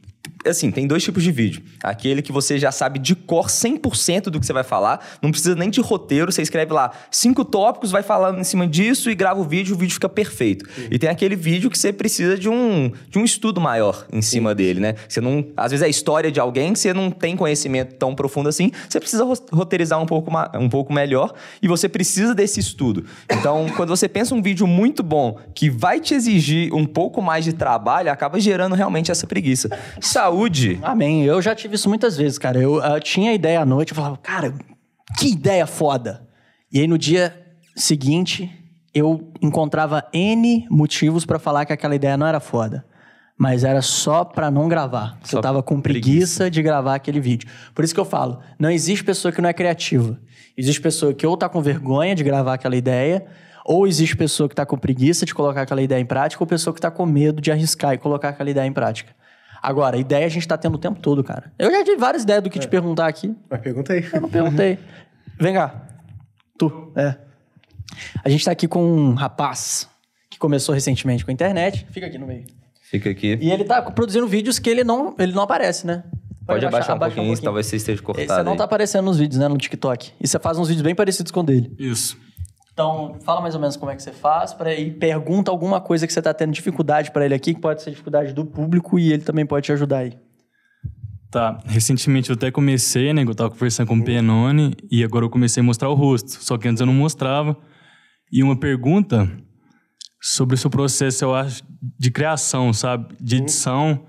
Assim, tem dois tipos de vídeo. Aquele que você já sabe de cor 100% do que você vai falar, não precisa nem de roteiro, você escreve lá cinco tópicos, vai falando em cima disso e grava o vídeo, o vídeo fica perfeito. E tem aquele vídeo que você precisa de um, de um estudo maior em cima dele, né? Você não, às vezes é a história de alguém que você não tem conhecimento tão profundo assim, você precisa ro- roteirizar um pouco, um pouco melhor e você precisa desse estudo. Então, [laughs] quando você pensa um vídeo muito bom que vai te exigir um pouco mais de trabalho, acaba gerando realmente essa preguiça. Saúde. Amém. Eu já tive isso muitas vezes, cara. Eu, ah, tinha ideia à noite, eu falava, cara, que ideia foda. E aí no dia seguinte, eu encontrava N motivos pra falar que aquela ideia não era foda. Mas era só pra não gravar. Só eu tava com preguiça, de gravar aquele vídeo. Por isso que eu falo, não existe pessoa que não é criativa. Existe pessoa que ou tá com vergonha de gravar aquela ideia, ou existe pessoa que tá com preguiça de colocar aquela ideia em prática, ou pessoa que tá com medo de arriscar e colocar aquela ideia em prática. Agora, ideia a gente tá tendo o tempo todo, cara. Eu já tive várias ideias do que te perguntar aqui. Mas pergunta aí. Eu não perguntei. [laughs] Vem cá. Tu, é. A gente tá aqui com um rapaz que começou recentemente com a internet. Fica aqui no meio. Fica aqui. E ele tá produzindo vídeos que ele não, ele não aparece, né? Pode abaixar, um pouquinho, talvez você esteja cortado. Você não aí. tá aparecendo nos vídeos, né? No TikTok. E você faz uns vídeos bem parecidos com o dele. Isso. Então, fala mais ou menos como é que você faz pra, e pergunta alguma coisa que você tá tendo dificuldade pra ele aqui, que pode ser dificuldade do público e ele também pode te ajudar aí. Tá, recentemente eu até comecei, né? Eu tava conversando com o Penone e agora eu comecei a mostrar o rosto. Só que antes eu não mostrava. E uma pergunta sobre o seu processo, eu acho, de criação, sabe? De edição.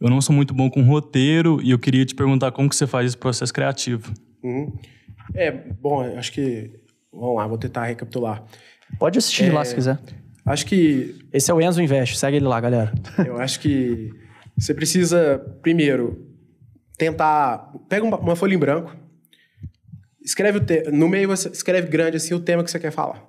Eu não sou muito bom com roteiro e eu queria te perguntar como que você faz esse processo criativo. Uhum. É, bom, acho que. Vamos lá, vou tentar recapitular. Pode assistir lá se quiser. Acho que. Esse é o Enzo Invest, segue ele lá, galera. [laughs] Eu acho que você precisa, primeiro, tentar. Pega uma, uma folha em branco. Escreve o te... No meio você escreve grande assim o tema que você quer falar.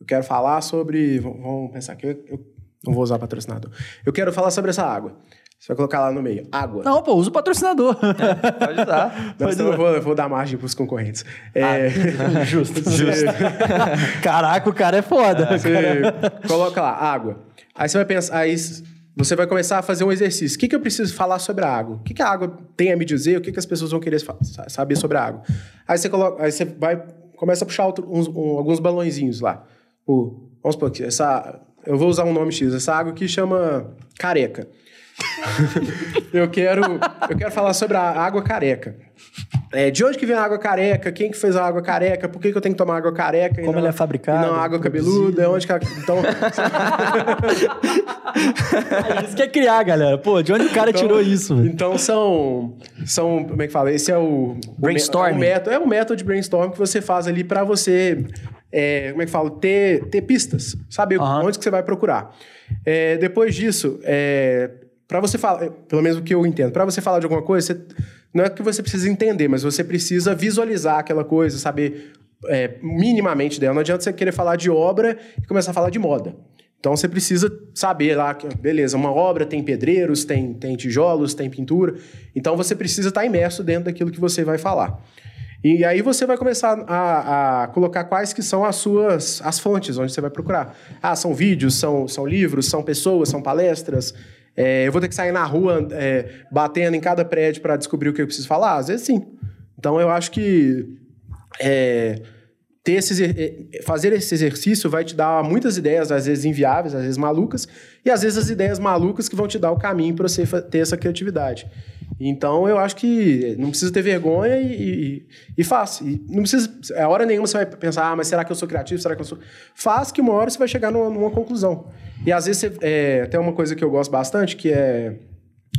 Eu quero falar sobre. Vamos pensar aqui. Eu, eu não vou usar patrocinador. Eu quero falar sobre essa água. Você vai colocar lá no meio. Água. Não, pô, usa o patrocinador. Pode usar. Não, senão eu vou, eu vou dar margem para os concorrentes. É, [laughs] Justo. Justo. [laughs] Caraca, o cara é foda. Você coloca lá, água. Aí você vai pensar, aí você vai começar a fazer um exercício. O que, que eu preciso falar sobre a água? O que, que a água tem a me dizer? O que, que as pessoas vão querer saber sobre a água? Aí você coloca, aí você vai, começa a puxar outro- uns- um- alguns balãozinhos lá. O, vamos supor que essa, eu vou usar um nome X. Essa água aqui chama careca. [laughs] eu quero, eu quero falar sobre a água careca. É, de onde que vem a água careca? Quem que fez a água careca? Por que, que eu tenho que tomar água careca? Como não- ela é fabricada, E não água cabeluda? Onde que ela... Então, É isso que é criar, galera. Pô, de onde o cara tirou isso, então são, são... Como é que fala? Esse é o... Brainstorming. O método, é o método de brainstorm que você faz ali para você... é, como é que fala? Ter, ter pistas. Saber Aham. onde que você vai procurar. É, depois disso, é, para você falar... Pelo menos o que eu entendo. Para você falar de alguma coisa, você, não é que você precisa entender, mas você precisa visualizar aquela coisa, saber é, minimamente dela. Não adianta você querer falar de obra e começar a falar de moda. Então você precisa saber lá, beleza, uma obra tem pedreiros, tem, tem tijolos, tem pintura. Então você precisa estar imerso dentro daquilo que você vai falar. E aí você vai começar a, a colocar quais que são as suas as fontes onde você vai procurar. Ah, são vídeos, são, são livros, são pessoas, são palestras. É, eu vou ter que sair na rua é, batendo em cada prédio para descobrir o que eu preciso falar? Às vezes sim. Então eu acho que é, ter esse, eh, fazer esse exercício vai te dar muitas ideias, às vezes inviáveis, às vezes malucas, e às vezes as ideias malucas que vão te dar o caminho para você ter essa criatividade. Então eu acho que não precisa ter vergonha e, e, e faz. E não precisa. A hora nenhuma você vai pensar, ah, mas será que eu sou criativo? Será que eu sou. Faz que uma hora você vai chegar numa, numa conclusão. E às vezes você, é, tem uma coisa que eu gosto bastante, que é.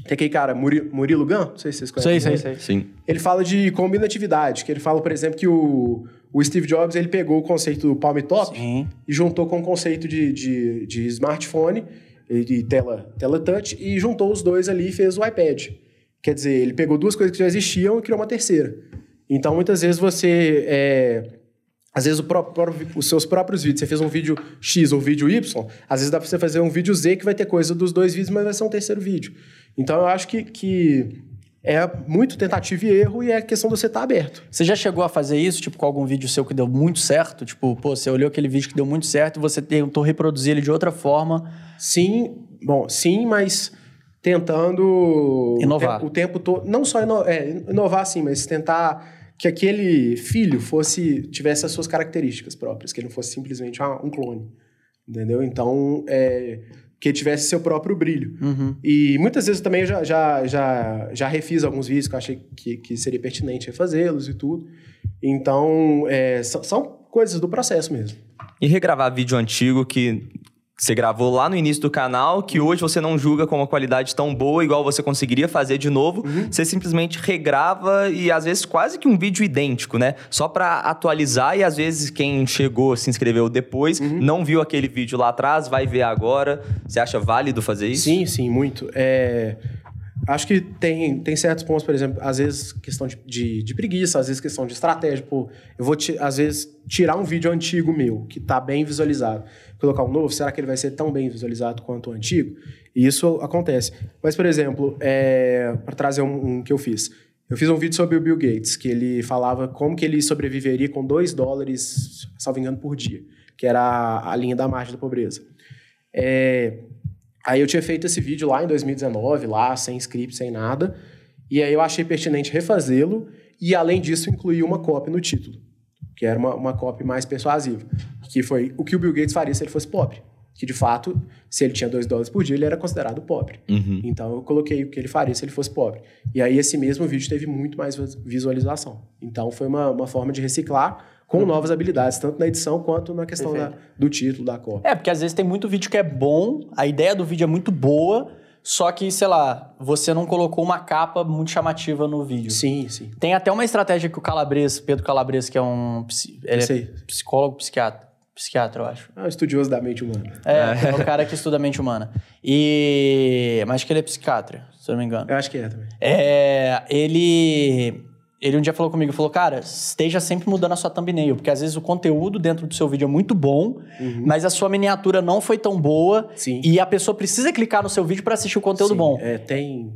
Tem aquele cara, Muri- Murilo Gun, não sei se vocês conhecem. Sei, sei, sei. Sim. Ele fala de combinatividade, que ele fala, por exemplo, que o, o Steve Jobs ele pegou o conceito do Palm Top Sim. e juntou com o conceito de, de, de smartphone e de tela, tela touch e juntou os dois ali e fez o iPad. Quer dizer, ele pegou duas coisas que já existiam e criou uma terceira. Então, muitas vezes você... é, às vezes próprio- os seus próprios vídeos, você fez um vídeo X ou vídeo Y, às vezes dá pra você fazer um vídeo Z que vai ter coisa dos dois vídeos, mas vai ser um terceiro vídeo. Então eu acho que, que é muito tentativa e erro e é questão de você estar aberto. Você já chegou a fazer isso, tipo, com algum vídeo seu que deu muito certo? Tipo, pô, você olhou aquele vídeo que deu muito certo e você tentou reproduzir ele de outra forma. Sim, bom, sim, mas tentando Inovar. o tempo, todo, não só ino- é, inovar sim, mas tentar que aquele filho fosse tivesse as suas características próprias, que ele não fosse simplesmente ah, um clone, entendeu? Então, é, que ele tivesse seu próprio brilho. Uhum. E muitas vezes também eu já, já, já, já refiz alguns vídeos que eu achei que, que seria pertinente refazê-los e tudo. Então, é, são, são coisas do processo mesmo. E regravar vídeo antigo que você gravou lá no início do canal, que hoje você não julga com uma qualidade tão boa, igual você conseguiria fazer de novo. Você simplesmente regrava e às vezes quase que um vídeo idêntico, né? Só pra atualizar e às vezes quem chegou, se inscreveu depois, não viu aquele vídeo lá atrás, vai ver agora. Você acha válido fazer isso? Sim, sim, muito. É, acho que tem, tem certos pontos, por exemplo, às vezes questão de, de, de preguiça, às vezes questão de estratégia. Pô, eu vou, às vezes, tirar um vídeo antigo meu, que tá bem visualizado, colocar um novo, será que ele vai ser tão bem visualizado quanto o antigo? E isso acontece. Mas, por exemplo, é, para trazer um, um que eu fiz. Eu fiz um vídeo sobre o Bill Gates, que ele falava como que ele sobreviveria com 2 dólares, salvo engano, por dia, que era a linha da margem da pobreza. É, Aí eu tinha feito esse vídeo lá em 2019, lá, sem script, sem nada. E aí eu achei pertinente refazê-lo e, além disso, incluir uma copy no título, que era uma, uma copy mais persuasiva. Que foi o que o Bill Gates faria se ele fosse pobre. Que, de fato, se ele tinha 2 dólares por dia, ele era considerado pobre. Uhum. Então eu coloquei o que ele faria se ele fosse pobre. E aí esse mesmo vídeo teve muito mais vis- visualização. Então foi uma, uma forma de reciclar com novas habilidades, tanto na edição quanto na questão da- do título, da copy. É, porque às vezes tem muito vídeo que é bom, a ideia do vídeo é muito boa, só que, sei lá, você não colocou uma capa muito chamativa no vídeo. Sim, sim. Tem até uma estratégia que o Calabres, Pedro Calabres, que é um é psicólogo, psiquiatra, psiquiatra, eu acho. É um estudioso da mente humana. É, é o cara que estuda a mente humana. E mas acho que ele é psiquiatra, se eu não me engano. Eu acho que é também. É, ele ele um dia falou comigo, falou, cara, esteja sempre mudando a sua thumbnail, porque às vezes o conteúdo dentro do seu vídeo é muito bom, mas a sua miniatura não foi tão boa Uhum. Sim. e a pessoa precisa clicar no seu vídeo para assistir o conteúdo Sim, bom. É, tem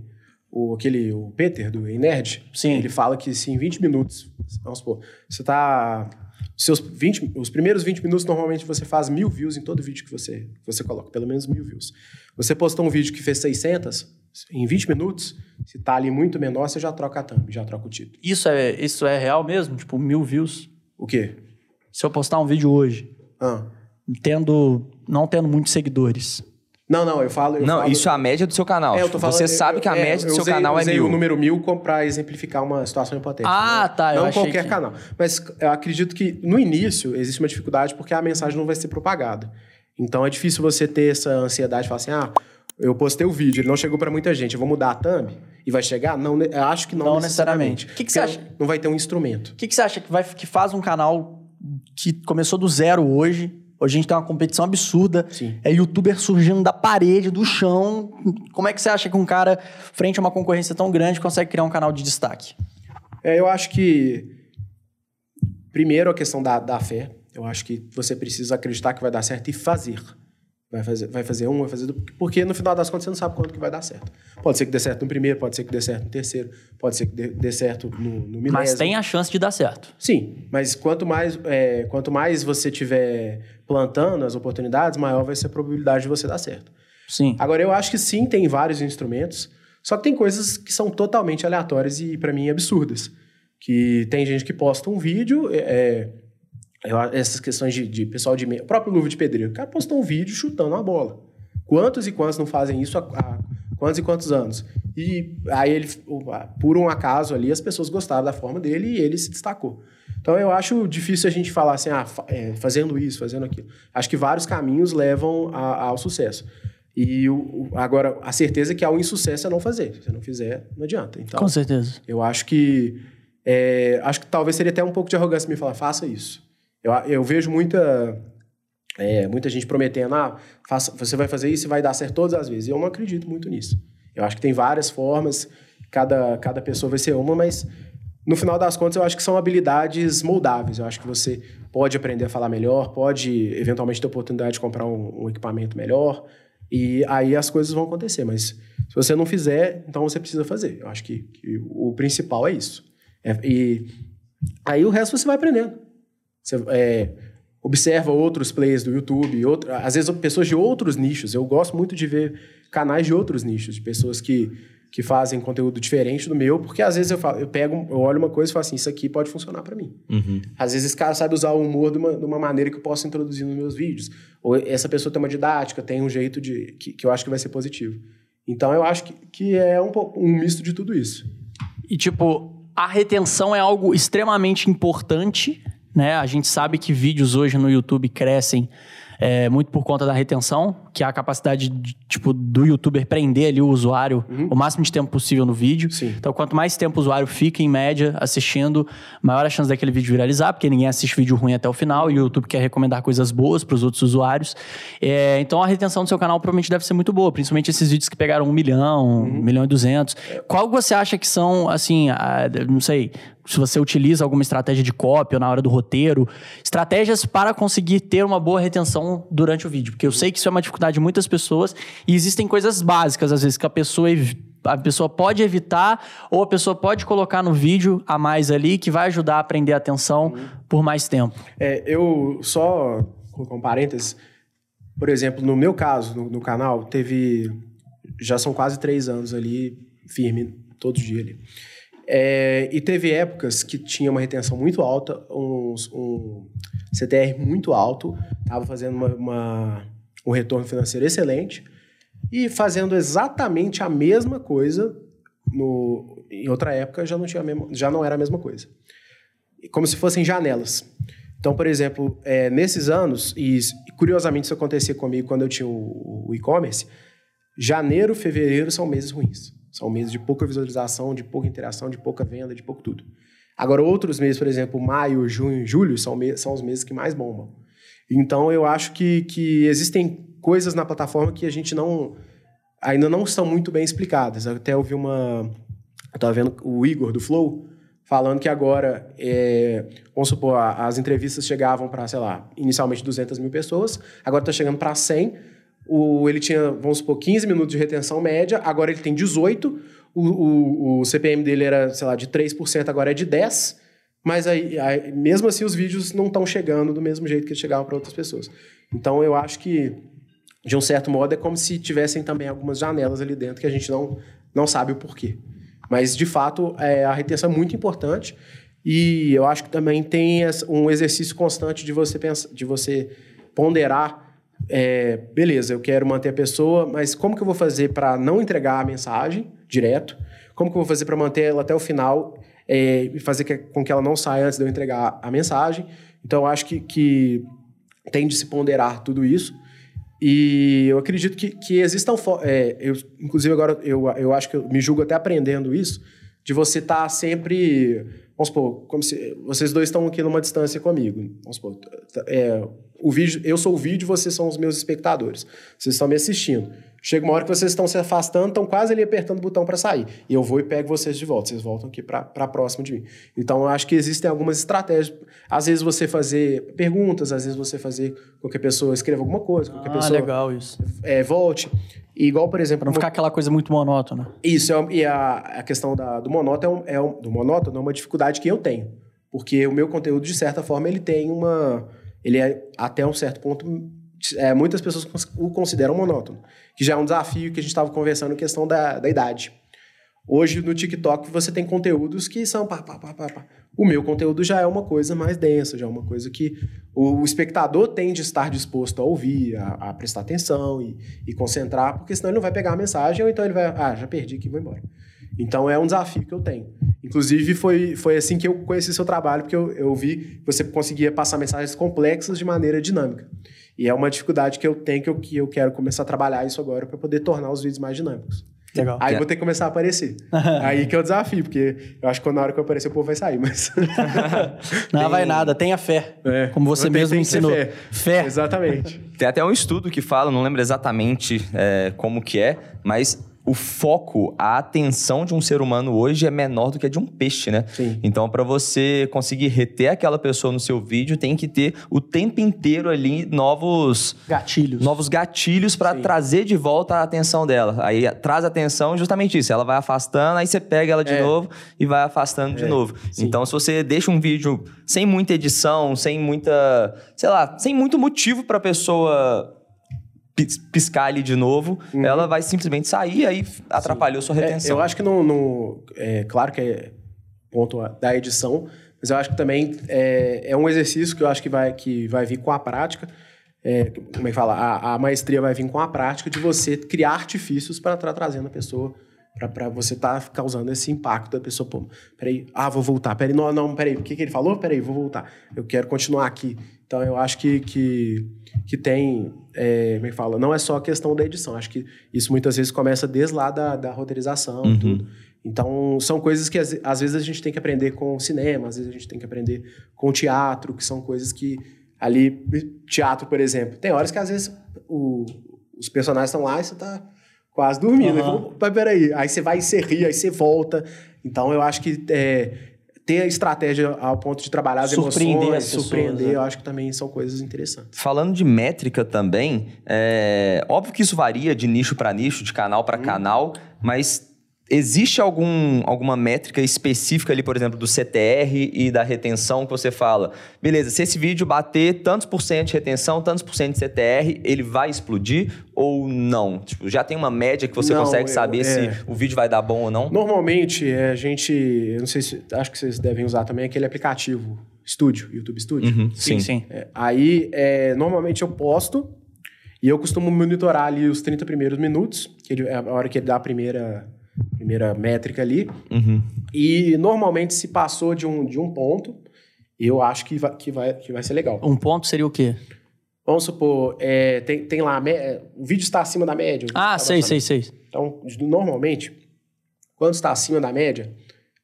o, aquele, o Peter, do Nerd. Sim. Ele fala que se em 20 minutos, vamos supor, você tá... Seus 20, os primeiros 20 minutos, normalmente você faz mil views em todo vídeo que você, que você coloca, pelo menos mil views. Você postou um vídeo que fez 600, em 20 minutos, se tá ali muito menor, você já troca a thumb, já troca o título. Isso é isso é real mesmo, tipo mil views. O quê? Se eu postar um vídeo hoje, Ah. tendo não tendo muitos seguidores, Não, não, eu falo... Eu Não, falo, isso é a média do seu canal. É, eu tô falando, você eu- sabe que a é, média do eu seu usei- canal é usei mil. o número mil pra exemplificar uma situação hipotética. Ah, não, tá, eu Não qualquer que- canal. Mas eu acredito que no início existe uma dificuldade porque a mensagem não vai ser propagada. Então é difícil você ter essa ansiedade de falar assim: ah, eu postei o vídeo, ele não chegou pra muita gente, eu vou mudar a thumb e vai chegar? Não, eu acho que não, Não necessariamente. O que que você acha? Não vai ter um instrumento. O que, que você acha que, vai, que faz um canal que começou do zero hoje? Hoje a gente tem uma competição absurda. Sim. É youtuber surgindo da parede, do chão. Como é que você acha que um cara, frente a uma concorrência tão grande, consegue criar um canal de destaque? É, eu acho que. Primeiro, a questão da, da fé. Eu acho que você precisa acreditar que vai dar certo e fazer. Vai fazer, vai fazer um, vai fazer. do- Porque no final das contas você não sabe quanto que vai dar certo. Pode ser que dê certo no primeiro, pode ser que dê certo no terceiro, pode ser que dê, dê certo no, no milésimo. Mas tem a chance de dar certo. Sim, mas quanto mais, é, quanto mais você tiver plantando as oportunidades, maior vai ser a probabilidade de você dar certo. Sim. Agora, eu acho que sim, tem vários instrumentos, só que tem coisas que são totalmente aleatórias e, pra mim, absurdas. Que tem gente que posta um vídeo, é, é, eu- essas questões de, de pessoal de... O próprio Luva de Pedreiro, o cara postou um vídeo chutando uma bola. Quantos e quantos não fazem isso há, há Quantos e quantos anos? E aí ele, por um acaso ali, as pessoas gostaram da forma dele e ele se destacou. Então eu acho difícil a gente falar assim, ah, é, fazendo isso, fazendo aquilo. Acho que vários caminhos levam a, ao sucesso. E o, agora, a certeza é que há um insucesso é não fazer. Se você não fizer, não adianta. Então, Com certeza. Eu acho que. É, acho que talvez seria até um pouco de arrogância me falar, faça isso. Eu, eu vejo muita. É, muita gente prometendo, ah, faça, você vai fazer isso e vai dar certo todas as vezes. Eu não acredito muito nisso. Eu acho que tem várias formas, cada, cada pessoa vai ser uma, mas no final das contas, eu acho que são habilidades moldáveis. Eu acho que você pode aprender a falar melhor, pode eventualmente ter oportunidade de comprar um, um, equipamento melhor, e aí as coisas vão acontecer. Mas se você não fizer, então você precisa fazer. Eu acho que, que o principal é isso. É, e aí o resto você vai aprendendo. Você é, observa outros players do YouTube, outro, às vezes pessoas de outros nichos. Eu gosto muito de ver canais de outros nichos, de pessoas que que fazem conteúdo diferente do meu, porque às vezes eu, falo, eu pego, eu olho uma coisa e falo assim, isso aqui pode funcionar para mim. Uhum. Às vezes esse cara sabe usar o humor de uma, de uma, maneira que eu posso introduzir nos meus vídeos. Ou essa pessoa tem uma didática, tem um jeito de que, que eu acho que vai ser positivo. Então eu acho que, que é um, um misto de tudo isso. E tipo, a retenção é algo extremamente importante, né? A gente sabe que vídeos hoje no YouTube crescem é, muito por conta da retenção, que é a capacidade de, tipo, do youtuber prender ali o usuário uhum. o máximo de tempo possível no vídeo. Sim. Então, quanto mais tempo o usuário fica, em média, assistindo, maior a chance daquele vídeo viralizar, porque ninguém assiste vídeo ruim até o final e o YouTube quer recomendar coisas boas para os outros usuários. É, então, a retenção do seu canal provavelmente deve ser muito boa, principalmente esses vídeos que pegaram um milhão, uhum. um milhão e duzentos. Qual você acha que são, assim, a, não sei, se você utiliza alguma estratégia de cópia na hora do roteiro, estratégias para conseguir ter uma boa retenção durante o vídeo, porque eu sei que isso é uma dificuldade de muitas pessoas e existem coisas básicas às vezes que a pessoa a pessoa pode evitar ou a pessoa pode colocar no vídeo a mais ali que vai ajudar a prender a atenção uhum. por mais tempo. É, eu só colocar um parênteses, por exemplo, no meu caso, no, no canal, teve já são quase três anos ali firme todo dia ali. É, e teve épocas que tinha uma retenção muito alta, um, um CTR muito alto, estava fazendo uma, uma, um retorno financeiro excelente e fazendo exatamente a mesma coisa no, em outra época já não, tinha já não era a mesma coisa. Como se fossem janelas. Então, por exemplo, é, nesses anos, e curiosamente isso acontecia comigo quando eu tinha o, o e-commerce, janeiro, fevereiro são meses ruins. São meses de pouca visualização, de pouca interação, de pouca venda, de pouco tudo. Agora, outros meses, por exemplo, maio, junho, julho, são, são os meses que mais bombam. Então, eu acho que, que existem coisas na plataforma que a gente não ainda não estão muito bem explicadas. Eu até ouvi uma... Eu vendo o Igor, do Flow, falando que agora, é, vamos supor, as entrevistas chegavam para, sei lá, inicialmente 200 mil pessoas, agora está chegando para 100, o, ele tinha, vamos supor, 15 minutos de retenção média, agora ele tem 18. O, o, o CPM dele era, sei lá, de 3%, agora é de 10%. Mas aí, aí mesmo assim, os vídeos não estão chegando do mesmo jeito que chegavam para outras pessoas. Então, eu acho que, de um certo modo, é como se tivessem também algumas janelas ali dentro que a gente não, não sabe o porquê. Mas, de fato, é, a retenção é muito importante. E eu acho que também tem um exercício constante de você, pensar, de você ponderar é, beleza, eu quero manter a pessoa, mas como que eu vou fazer para não entregar a mensagem direto? Como que eu vou fazer para manter ela até o final é, e fazer com que ela não saia antes de eu entregar a mensagem? Então, acho que, que tem de se ponderar tudo isso. E eu acredito que, que existam... É, eu, inclusive, agora eu, eu acho que eu me julgo até aprendendo isso, de você estar tá sempre... Vamos supor, como se vocês dois estão aqui numa distância comigo. Vamos supor, é, o vídeo, eu sou o vídeo, vocês são os meus espectadores. Vocês estão me assistindo. Chega uma hora que vocês estão se afastando, estão quase ali apertando o botão para sair. E eu vou e pego vocês de volta. Vocês voltam aqui para próximo de mim. Então, eu acho que existem algumas estratégias. Às vezes você fazer perguntas, às vezes você fazer com que a pessoa escreva alguma coisa, com que a ah, pessoa legal isso. É, volte. E igual, por exemplo... Pra não ficar aquela coisa muito monótona. Isso. É, e a, a questão da, do monótono é, um, é um, do monótono é uma dificuldade que eu tenho. Porque o meu conteúdo, de certa forma, ele tem uma ele é, até um certo ponto, é, muitas pessoas o consideram monótono, que já é um desafio que a gente estava conversando em questão da, da idade. Hoje no TikTok você tem conteúdos que são pá, pá, pá, pá, pá. O meu conteúdo já é uma coisa mais densa, já é uma coisa que o espectador tem de estar disposto a ouvir, a, a prestar atenção e, e, concentrar, porque senão ele não vai pegar a mensagem ou então ele vai, ah, já perdi aqui, vou embora. Então é um desafio que eu tenho. Inclusive foi, foi assim que eu conheci seu trabalho, porque eu, eu vi que você conseguia passar mensagens complexas de maneira dinâmica. E é uma dificuldade que eu tenho que eu, que eu quero começar a trabalhar isso agora para poder tornar os vídeos mais dinâmicos. Legal. Aí vou ter que começar a aparecer. [laughs] Aí que é o desafio, porque eu acho que na hora que eu aparecer o povo vai sair, mas. [laughs] Não tem... vai nada, tenha fé. É, como você mesmo tem ensinou. Fé. fé. Exatamente. Tem até um estudo que fala, não lembro exatamente é, como que é, mas o foco, a atenção de um ser humano hoje é menor do que a de um peixe, né? Sim. Então, para você conseguir reter aquela pessoa no seu vídeo, tem que ter o tempo inteiro ali novos gatilhos, novos gatilhos para trazer de volta a atenção dela. Aí traz a atenção justamente isso, ela vai afastando, aí você pega ela de é. novo e vai afastando é. de novo. Sim. Então, se você deixa um vídeo sem muita edição, sem muita, sei lá, sem muito motivo para a pessoa piscar ali de novo, uhum. ela vai simplesmente sair, aí atrapalhou Sim. sua retenção. É, eu acho que não, não, É claro que é ponto da edição, mas eu acho que também é, é um exercício que eu acho que vai, que vai vir com a prática. É, como é que fala? A, a, maestria vai vir com a prática de você criar artifícios para estar tá trazendo a pessoa para você estar tá causando esse impacto da pessoa, pô, peraí, ah, vou voltar, peraí, não, não, peraí, o que, que ele falou? Peraí, vou voltar, eu quero continuar aqui. Então, eu acho que, que, que tem, é, como é que fala, não é só a questão da edição, acho que isso muitas vezes começa desde lá da, da roteirização uhum. tudo. Então, são coisas que às, às vezes a gente tem que aprender com o cinema, às vezes a gente tem que aprender com o teatro, que são coisas que ali, teatro, por exemplo, tem horas que às vezes o, os personagens estão lá e você está quase dormindo. Uhum. Mas peraí, aí você vai e você ri, aí você volta. Então eu acho que é, ter a estratégia ao ponto de trabalhar as surpreender emoções, as surpreender, pessoas, né? eu acho que também são coisas interessantes. Falando de métrica também, é óbvio que isso varia de nicho para nicho, de canal para hum. canal, mas Existe algum, alguma métrica específica ali, por exemplo, do CTR e da retenção que você fala? Beleza, se esse vídeo bater tantos por cento de retenção, tantos por cento de CTR, ele vai explodir ou não? Tipo, já tem uma média que você não, consegue eu, saber é... se o vídeo vai dar bom ou não? Normalmente, é, a gente, eu não sei se, acho que vocês devem usar também aquele aplicativo Studio, YouTube Studio. Uhum, sim, sim. É, aí, é, normalmente eu posto e eu costumo monitorar ali os 30 primeiros minutos, que ele, é a hora que ele dá a primeira primeira métrica ali. Uhum. E normalmente se passou de um, de um ponto, eu acho que vai, que, vai, que vai ser legal. Um ponto seria o quê? Vamos supor, é, tem, tem lá, o vídeo está acima da média. Ah, sei, sei, sei. Então, normalmente, quando está acima da média,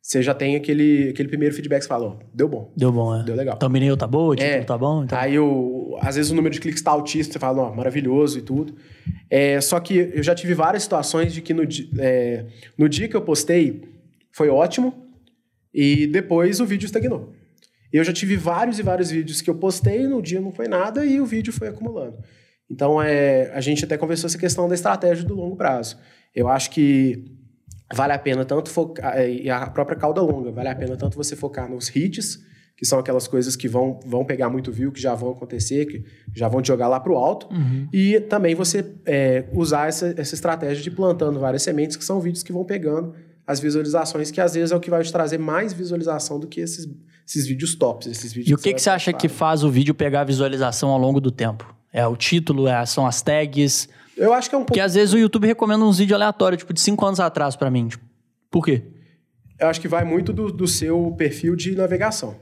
você já tem aquele, aquele primeiro feedback que você fala, deu bom. Deu bom, é. Deu legal. Thumbnail tá boa, tipo, é, tá bom? Então... Aí, o, às vezes, o número de cliques tá altíssimo, você fala, maravilhoso e tudo. É, só que eu já tive várias situações de que no, é, no dia que eu postei, foi ótimo, e depois o vídeo estagnou. Eu já tive vários e vários vídeos que eu postei, no dia não foi nada, e o vídeo foi acumulando. Então, é, a gente até conversou essa questão da estratégia do longo prazo. Eu acho que vale a pena tanto focar, é, e a própria cauda longa, vale a pena tanto você focar nos hits, que são aquelas coisas que vão, vão pegar muito view, que já vão acontecer, que já vão te jogar lá para o alto, uhum. e também você é, usar essa, essa estratégia de plantando várias sementes, que são vídeos que vão pegando as visualizações, que às vezes é o que vai te trazer mais visualização do que esses, esses vídeos tops, esses vídeos E o que, que você acha que faz o vídeo pegar visualização ao longo do tempo? É o título, é, são as tags, eu acho que é um pouco. Porque às vezes o YouTube recomenda uns vídeos aleatórios, tipo, de 5 anos atrás para mim. Tipo, por quê? Eu acho que vai muito do, do seu perfil de navegação.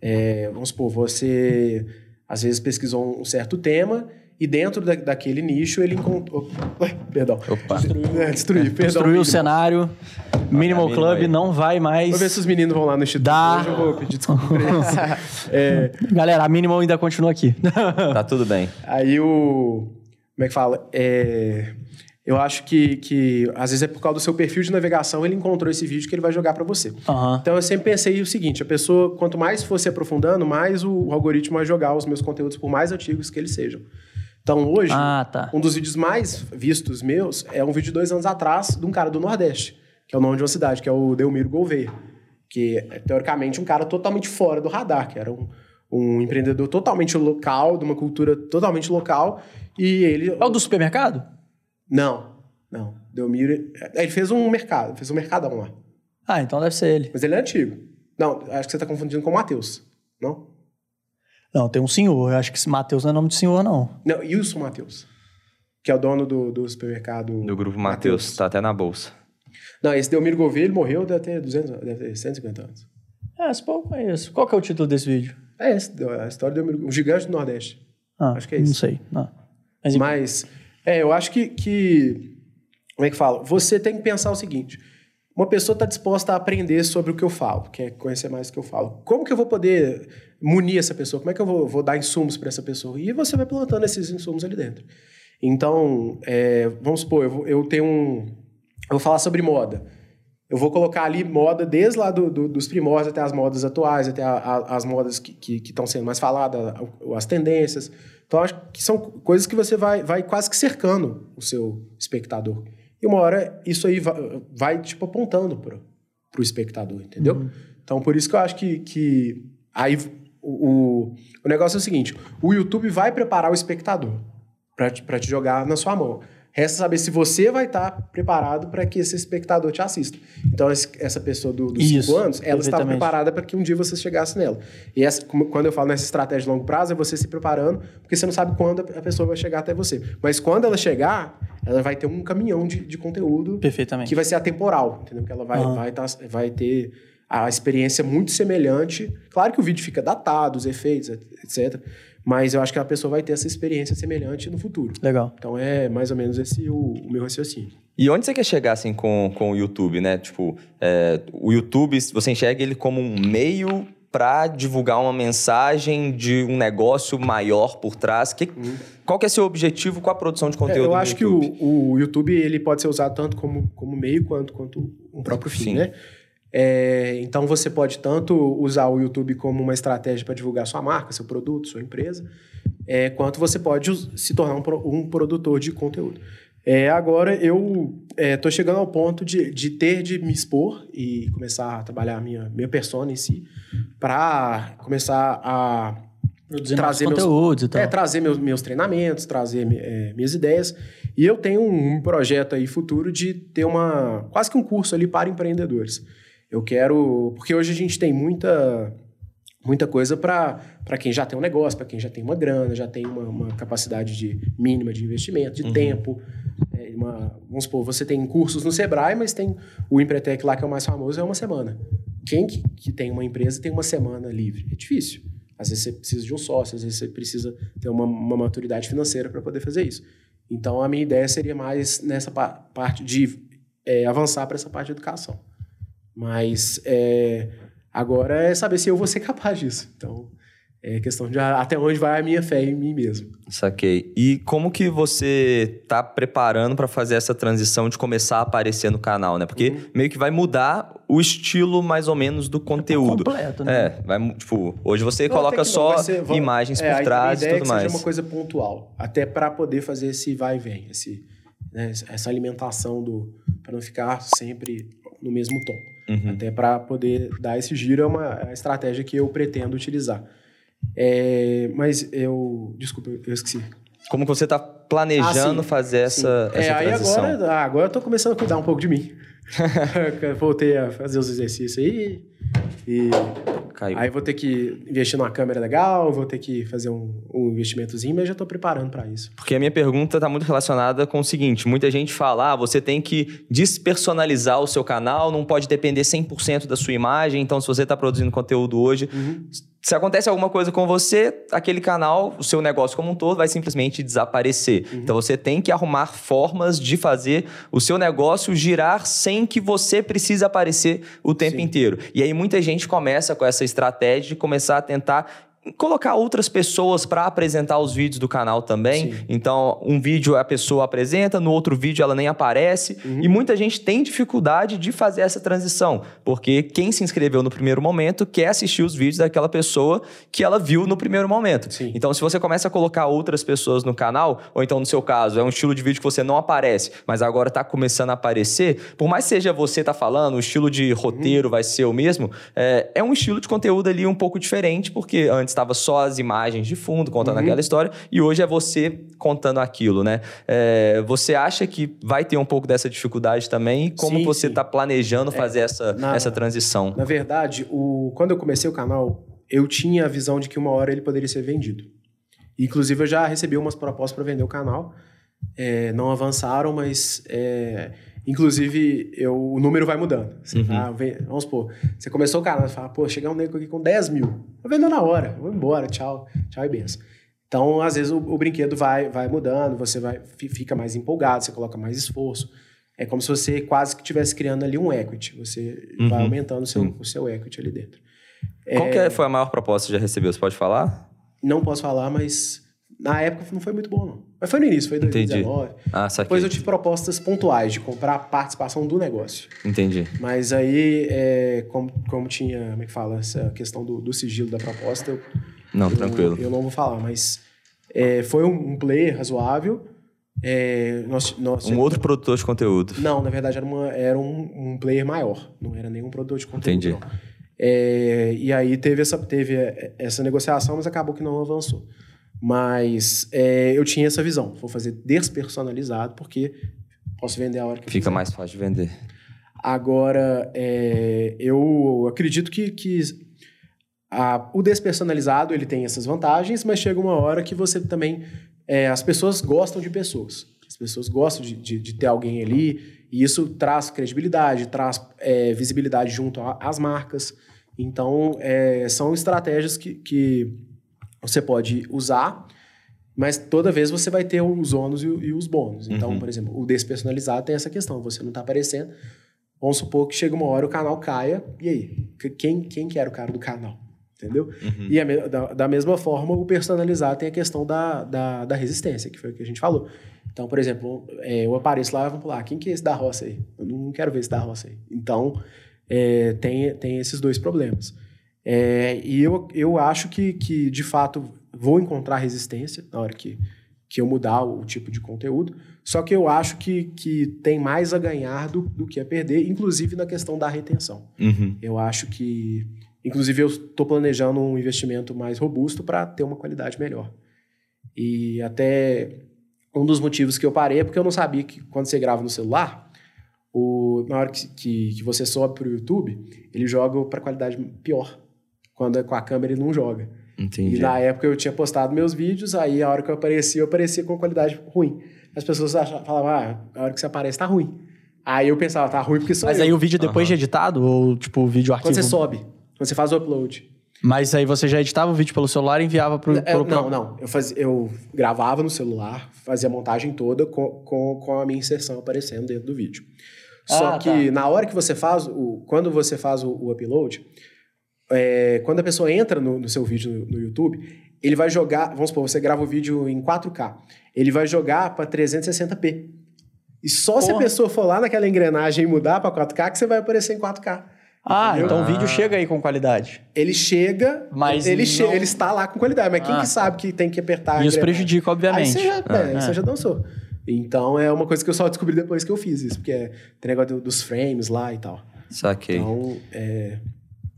É, vamos supor, você às vezes pesquisou um certo tema e dentro da, daquele nicho ele encontrou. [laughs] Perdão. Opa. Destruir, é, destruir, perdão. Destruiu o cenário. Minimal Club aí. não vai mais. Vou ver se os meninos vão lá no Instituto. Dá. Hoje eu vou pedir desculpa [laughs] é... Galera, a Minimal ainda continua aqui. tá tudo bem. Aí o. Como é que fala? É, eu acho que, que, às vezes, é por causa do seu perfil de navegação, ele encontrou esse vídeo que ele vai jogar para você. Uhum. Então, eu sempre pensei o seguinte: a pessoa, quanto mais fosse aprofundando, mais o, o, algoritmo vai jogar os meus conteúdos, por mais antigos que eles sejam. Então, hoje, ah, tá. um dos vídeos mais vistos meus é um vídeo de dois anos atrás de um cara do Nordeste, que é o nome de uma cidade, que é o Delmiro Gouveia. Que é, teoricamente, um cara totalmente fora do radar, que era um, um empreendedor totalmente local, de uma cultura totalmente local, e ele... É o do supermercado? Não. Não, Delmiro. é, Ele fez um mercado, fez um mercadão lá. Ah, então deve ser ele. Mas ele é antigo. Não, acho que você tá confundindo com o Matheus. Não? Não, tem um senhor. Eu acho que esse Matheus não é nome de senhor, não. Não, Wilson Matheus. Que é o dono do, do supermercado. Do grupo Matheus, tá até na bolsa. Não, esse Delmiro Gouveia, ele morreu, deve ter 200 anos, deve ter 150 anos. É, esse pouco é isso. Qual que é o título desse vídeo? É esse, a história do Delmiro, o gigante do Nordeste. Ah, Acho que é Não isso. sei. Não. Mas. Mas, é, eu acho que, que. Como é que fala? Você tem que pensar o seguinte: uma pessoa está disposta a aprender sobre o que eu falo, quer conhecer mais o que eu falo. Como que eu vou poder munir essa pessoa? Como é que eu vou, vou dar insumos para essa pessoa? E você vai plantando esses insumos ali dentro. Então, é, vamos supor, eu, vou- eu tenho um. Eu vou falar sobre moda. Eu vou colocar ali moda desde lá do- do- dos primórdios até as modas atuais, até a- a- as modas que estão sendo mais faladas, as tendências. Então, acho que são coisas que você vai, vai quase que cercando o seu espectador. E uma hora isso aí vai, vai tipo, apontando para o espectador, entendeu? Então, por isso que eu acho que, que aí o, o, negócio é o seguinte: o YouTube vai preparar o espectador para te, te jogar na sua mão. Resta saber se você vai estar preparado para que esse espectador te assista. Então, esse- essa pessoa do- dos Isso, cinco anos, ela estava preparada para que um dia você chegasse nela. E essa, quando eu falo nessa estratégia de longo prazo, é você se preparando, porque você não sabe quando a pessoa vai chegar até você. Mas quando ela chegar, ela vai ter um caminhão de, de conteúdo Perfeitamente. que vai ser atemporal, entendeu? Que ela vai, Aham. vai, tá- vai ter a experiência muito semelhante. Claro que o vídeo fica datado, os efeitos, etc. Mas eu acho que a pessoa vai ter essa experiência semelhante no futuro. Legal. Então é mais ou menos esse o, o meu raciocínio. E onde você quer chegar, assim, com, com o YouTube, né? Tipo, é, o YouTube, você enxerga ele como um meio para divulgar uma mensagem de um negócio maior por trás. Que, Qual que é seu objetivo com a produção de Uhum. É, conteúdo eu no acho que o, o YouTube ele pode ser usado tanto como, como meio quanto, quanto um próprio fim, Sim. né? É, então você pode tanto usar o YouTube como uma estratégia para divulgar sua marca, seu produto, sua empresa, é, quanto você pode se tornar um, um produtor de conteúdo. É, agora eu estou chegando ao ponto de, de ter de me expor e começar a trabalhar a minha, minha persona em si, para começar a Produzindo trazer meus- conteúdos e tal. é, trazer meus, meus treinamentos, trazer é, minhas ideias. E eu tenho um, um projeto aí futuro de ter uma quase que um curso ali para empreendedores. Eu quero. Porque hoje a gente tem muita, muita coisa para quem já tem um negócio, para quem já tem uma grana, já tem uma, uma capacidade de, mínima de investimento, de tempo. É, uma- vamos supor, você tem cursos no Sebrae, mas tem o Empretec lá, que é o mais famoso, é uma semana. Quem que, que tem uma empresa tem uma semana livre? É difícil. Às vezes você precisa de um sócio, às vezes você precisa ter uma, uma maturidade financeira para poder fazer isso. Então, a minha ideia seria mais nessa pa- parte de é, avançar para essa parte de educação. Mas é, agora é saber se eu vou ser capaz disso. Então, é questão de até onde vai a minha fé em mim mesmo. Saquei. E como que você tá preparando para fazer essa transição de começar a aparecer no canal, né? Porque Uhum. meio que vai mudar o estilo mais ou menos do conteúdo. completo, né? É, vai, tipo, hoje você Não, coloca só ser- vamos- imagens é, por trás a e ideia é tudo que mais. seja uma coisa pontual, até para poder fazer esse vai e vem, esse, né, essa alimentação do para não ficar sempre no mesmo tom. Uhum. Até para poder dar esse giro é uma é estratégia que eu pretendo utilizar. É, mas eu, desculpa, eu esqueci. Como que você tá planejando Ah, sim. fazer essa, Sim. essa é, aí transição? agora, ah, agora eu tô começando a cuidar um pouco de mim. [laughs] [laughs] Voltei a fazer os exercícios aí. E Caiu. aí vou ter que investir numa câmera legal, vou ter que fazer um, um investimentozinho, mas já tô preparando para isso. Porque a minha pergunta está muito relacionada com o seguinte: muita gente fala, ah, você tem que despersonalizar o seu canal, não pode depender 100% da sua imagem. Então, se você está produzindo conteúdo hoje, se acontece alguma coisa com você, aquele canal, o seu negócio como um todo, vai simplesmente desaparecer. Então, você tem que arrumar formas de fazer o seu negócio girar sem que você precise aparecer o tempo Sim. inteiro. E aí, muita gente começa com essa estratégia de começar a tentar colocar outras pessoas para apresentar os vídeos do canal também. Sim. Então, um vídeo a pessoa apresenta, no outro vídeo ela nem aparece. Uhum. E muita gente tem dificuldade de fazer essa transição, porque quem se inscreveu no primeiro momento quer assistir os vídeos daquela pessoa que ela viu no primeiro momento. Sim. Então, se você começa a colocar outras pessoas no canal, ou então no seu caso, é um estilo de vídeo que você não aparece, mas agora está começando a aparecer, por mais seja você tá falando, o estilo de roteiro vai ser o mesmo, é, é um estilo de conteúdo ali um pouco diferente, porque antes estava só as imagens de fundo contando aquela história e hoje é você contando aquilo, né? É, você acha que vai ter um pouco dessa dificuldade também? Como Sim, você está planejando fazer essa, na- essa transição? Na verdade, o, quando eu comecei o canal, eu tinha a visão de que uma hora ele poderia ser vendido. Inclusive, eu já recebi umas propostas para vender o canal. É, não avançaram, mas é, inclusive eu, o número vai mudando. Você tá, vem- vamos supor, você começou o canal, você fala, pô, chegar um nego aqui com 10 mil. Vou vender na hora, vou embora, tchau, tchau e benção. Então, às vezes, o, o brinquedo vai, vai mudando, você vai, fi- fica mais empolgado, você coloca mais esforço. É como se você quase que estivesse criando ali um equity. Você vai aumentando o seu, o seu equity ali dentro. Qual que é- foi a maior proposta que você já recebeu? Você pode falar? Não posso falar, mas na época não foi muito bom, não. Mas foi no início, foi em Entendi. 2019. Ah, saquei. Depois eu tive propostas pontuais de comprar a participação do negócio. Entendi. Mas aí, é, como, como tinha, como é que fala, essa questão do, do sigilo da proposta, eu, Não, eu, tranquilo. eu não vou falar. Mas é, foi um, um player razoável. É, nós, nós Um outro produtor de conteúdo. Não, na verdade era, uma, era um, um player maior, não era nenhum produtor de conteúdo. Entendi. É, e aí teve essa, teve essa negociação, mas acabou que não avançou. Mas é, eu tinha essa visão, vou fazer despersonalizado, porque posso vender a hora que Fica quiser. mais fácil de vender. Agora, é, eu acredito que, que a- o despersonalizado ele tem essas vantagens, mas chega uma hora que você também. é, as pessoas gostam de pessoas. As pessoas gostam de, de- de ter alguém ali, e isso traz credibilidade, traz visibilidade junto às marcas. Então, são estratégias que, que você pode usar, mas toda vez você vai ter os ônus e, e os bônus. Então, por exemplo, o despersonalizado tem essa questão: você não está aparecendo. Vamos supor que chega uma hora o canal caia, e aí? Que- Quem, quem que era o cara do canal? Entendeu? E a da, da mesma forma, o personalizado tem a questão da, da, da resistência, que foi o que a gente falou. Então, por exemplo, é, eu apareço lá e vamos falar, quem que é esse da roça aí? Eu não quero ver esse da roça aí. Então, é, tem, tem esses dois problemas. É, e eu, eu acho que, que, de fato, vou encontrar resistência na hora que, que eu mudar o, tipo de conteúdo. Só que eu acho que, que tem mais a ganhar do, do que a perder, inclusive na questão da retenção. Uhum. Eu acho que, inclusive, eu estou planejando um investimento mais robusto para ter uma qualidade melhor. E até um dos motivos que eu parei é porque eu não sabia que quando você grava no celular, o, na hora que, que, que você sobe para o YouTube, ele joga para qualidade pior. Quando é com a câmera ele não joga. Entendi. E na época eu tinha postado meus vídeos, aí a hora que eu aparecia, eu aparecia com qualidade ruim. As pessoas achavam, falavam, ah, a hora que você aparece tá ruim. Aí eu pensava, tá ruim porque sou Mas eu. aí o vídeo depois de editado, ou tipo, o vídeo arquivo... Quando você sobe, quando você faz o upload. Mas aí você já editava o vídeo pelo celular e enviava pro... É, pro- não, não. Eu, fazia, eu gravava no celular, fazia a montagem toda com, com, com a minha inserção aparecendo dentro do vídeo. Só Ah, que tá. na hora que você faz, o, quando você faz o, o upload, é, quando a pessoa entra no, no seu vídeo no, no YouTube, ele vai jogar, vamos supor, você grava o vídeo em 4K, ele vai jogar para 360p. E só se a Porra. pessoa for lá naquela engrenagem e mudar para 4K que você vai aparecer em 4K. Ah, Entendeu? então o Ah. vídeo chega aí com qualidade. Ele chega, Mas ele, não- che- ele está lá com qualidade, mas quem Ah, que sabe que tem que apertar E isso prejudica, obviamente. Aí você já, é, É. você já dançou. Então é uma coisa que eu só descobri depois que eu fiz isso, porque é, tem negócio do- dos frames lá e tal. Saquei. Então, é,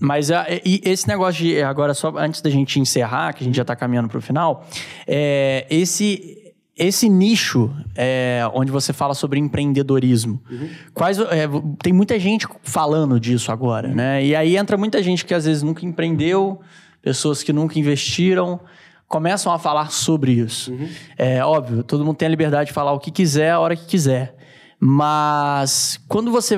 Mas ah, e esse negócio de. Agora, só antes da gente encerrar, que a gente já está caminhando para o final, é, esse. Esse nicho é, onde você fala sobre empreendedorismo, quais é, tem muita gente falando disso agora, né? E aí entra muita gente que às vezes nunca empreendeu, pessoas que nunca investiram, começam a falar sobre isso. É óbvio, todo mundo tem a liberdade de falar o que quiser, a hora que quiser. Mas quando você,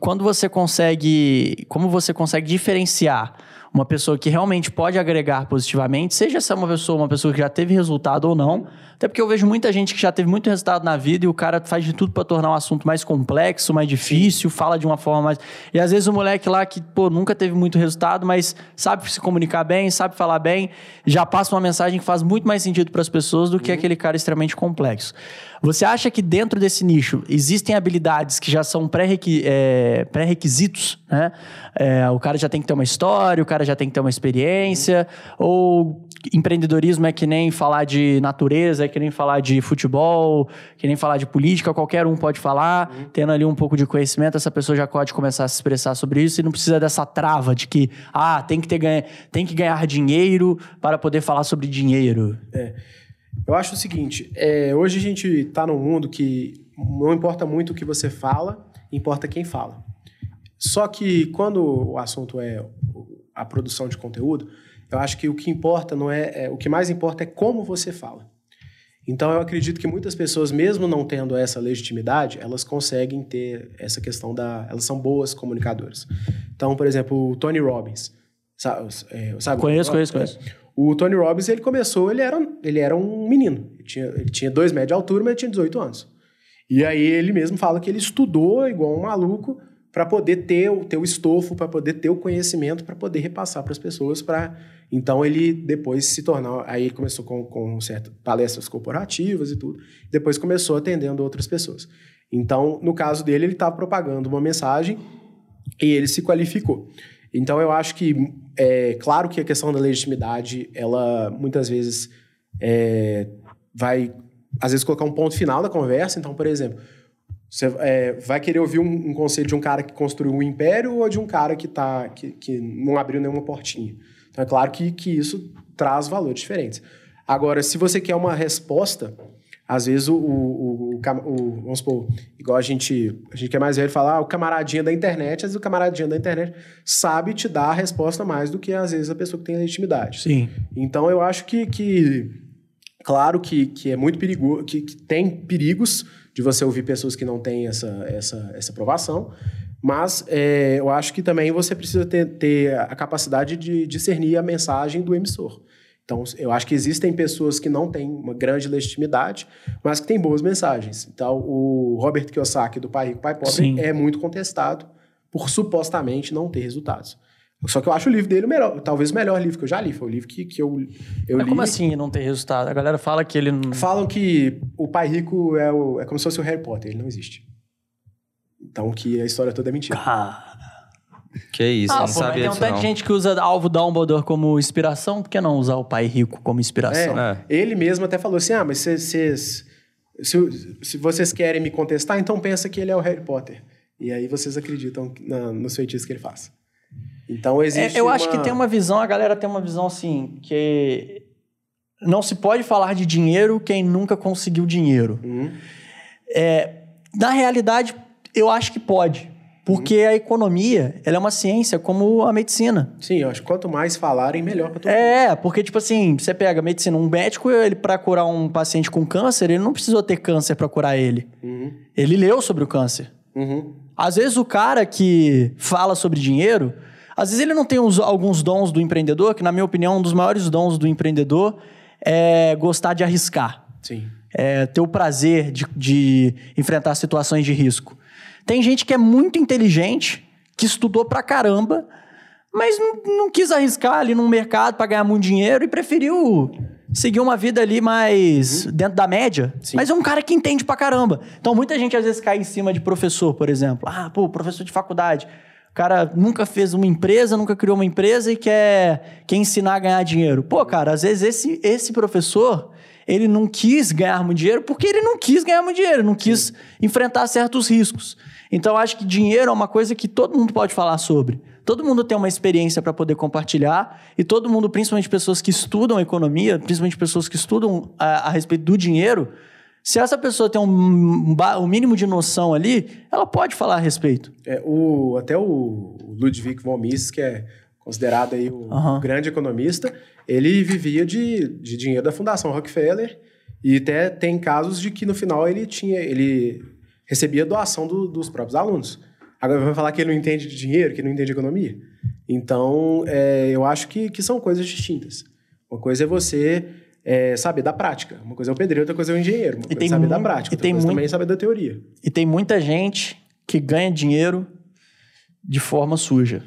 quando você consegue. Como você consegue diferenciar uma pessoa que realmente pode agregar positivamente, seja essa uma pessoa, uma pessoa que já teve resultado ou não. Até porque eu vejo muita gente que já teve muito resultado na vida e o cara faz de tudo para tornar um assunto mais complexo, mais difícil, fala de uma forma mais. E às vezes o moleque lá que, pô, nunca teve muito resultado, mas sabe se comunicar bem, sabe falar bem, já passa uma mensagem que faz muito mais sentido para as pessoas do que aquele cara extremamente complexo. Você acha que dentro desse nicho existem habilidades que já são é, pré-requisitos, né? É, o cara já tem que ter uma história, o cara já tem que ter uma experiência, ou empreendedorismo é que nem falar de natureza, é que nem falar de futebol, que nem falar de política, qualquer um pode falar, Uhum. tendo ali um pouco de conhecimento, essa pessoa já pode começar a se expressar sobre isso e não precisa dessa trava de que, ah, tem que, ter tem que ganhar dinheiro para poder falar sobre dinheiro. Eu acho o seguinte, é, hoje a gente está num mundo que não importa muito o que você fala, importa quem fala. Só que quando o assunto é a produção de conteúdo, eu acho que o que importa não é, é- o que mais importa é como você fala. Então eu acredito que muitas pessoas, mesmo não tendo essa legitimidade, elas conseguem ter essa questão da, elas são boas comunicadoras. Então, por exemplo, o Tony Robbins, sabe? é, sabe o Conheço, conheço, conheço. O Tony Robbins, ele começou, ele era, ele era um menino. Ele tinha, ele tinha dois metros de altura, mas ele tinha 18 anos. E aí ele mesmo fala que ele estudou igual um maluco para poder ter o, ter o estofo, para poder ter o conhecimento, para poder repassar para as pessoas. Pra... Então ele depois se tornou. Aí ele começou com, com certas palestras corporativas e tudo. Depois começou atendendo outras pessoas. Então, no caso dele, ele estava propagando uma mensagem e ele se qualificou. Então eu acho que é claro que a questão da legitimidade, ela muitas vezes é, vai, às vezes, colocar um ponto final da conversa. Então, por exemplo, você é, vai querer ouvir um, um conselho de um cara que construiu um império ou de um cara que, tá, que, que não abriu nenhuma portinha. Então é claro que, que isso traz valores diferentes. Agora, se você quer uma resposta, às vezes o, o, o, o- vamos supor, igual a gente, a gente que é mais velho falar, ah, o camaradinha da internet, às vezes o camaradinha da internet sabe te dar a resposta mais do que às vezes a pessoa que tem legitimidade. Sim. Então eu acho que, que claro que, que é muito perigoso, que, que tem perigos de você ouvir pessoas que não têm essa, essa, essa aprovação, mas é, eu acho que também você precisa ter, ter a capacidade de discernir a mensagem do emissor. Então, eu acho que existem pessoas que não têm uma grande legitimidade, mas que têm boas mensagens. Então, o Robert Kiyosaki, do Pai Rico, Pai Pobre, Sim. é muito contestado por supostamente não ter resultados. Só que eu acho o livro dele o melhor, talvez o melhor livro que eu já li. Foi o livro que, que eu, eu Mas li. como assim não ter resultado? A galera fala que ele não... Falam que o pai rico é, o- é como se fosse o Harry Potter, ele não existe. Então que a história toda é mentira. Ah, Que isso, ah não pô, sabia tem um tanto de gente que usa Alvo Dumbledore como inspiração, por que não usar o pai rico como inspiração? É. Ele mesmo até falou assim: ah, mas vocês- se, se vocês querem me contestar, então pensa que ele é o Harry Potter. E aí vocês acreditam na, nos feitiços que ele faz. Então É, existe. eu acho que tem uma visão, a galera tem uma visão assim, que não se pode falar de dinheiro quem nunca conseguiu dinheiro. Uhum. Na realidade, eu acho que pode. Porque a economia, ela é uma ciência como a medicina. Sim, eu acho que quanto mais falarem, melhor pra todo mundo. É, porque, tipo assim, você pega a medicina, um médico, ele para curar um paciente com câncer, ele não precisou ter câncer para curar ele. Uhum. Ele leu sobre o câncer. Uhum. Às vezes o cara que fala sobre dinheiro, às vezes ele não tem os- alguns dons do empreendedor, que na minha opinião, um dos maiores dons do empreendedor é gostar de arriscar. Sim. É ter o prazer de, de enfrentar situações de risco. Tem gente que é muito inteligente, que estudou pra caramba, mas não, não quis arriscar ali no mercado pra ganhar muito dinheiro e preferiu seguir uma vida ali mais dentro da média. Sim. Mas é um cara que entende pra caramba. Então muita gente às vezes cai em cima de professor, por exemplo. Ah, pô, professor de faculdade. O cara nunca fez uma empresa, nunca criou uma empresa e quer, quer ensinar a ganhar dinheiro. Pô, cara, às vezes esse, esse professor, ele não quis ganhar muito dinheiro porque ele não quis ganhar muito dinheiro, não quis enfrentar certos riscos. Então, eu acho que dinheiro é uma coisa que todo mundo pode falar sobre. Todo mundo tem uma experiência para poder compartilhar e todo mundo, principalmente pessoas que estudam economia, principalmente pessoas que estudam a, a respeito do dinheiro, se essa pessoa tem um, um mínimo de noção ali, ela pode falar a respeito. É, o, até o Ludwig von Mises, que é considerado aí o Aham. grande economista, ele vivia de, de dinheiro da Fundação Rockefeller e até tem casos de que no final ele tinha ele recebia doação do- dos próprios alunos. Agora vai falar que ele não entende de dinheiro, que não entende de economia. Então, é, eu acho que, que são coisas distintas. Uma coisa é você é, saber da prática. Uma coisa é o pedreiro, outra coisa é o engenheiro. Uma E coisa tem é saber da prática, e outra tem coisa mu- também é saber da teoria. E tem muita gente que ganha dinheiro de forma suja.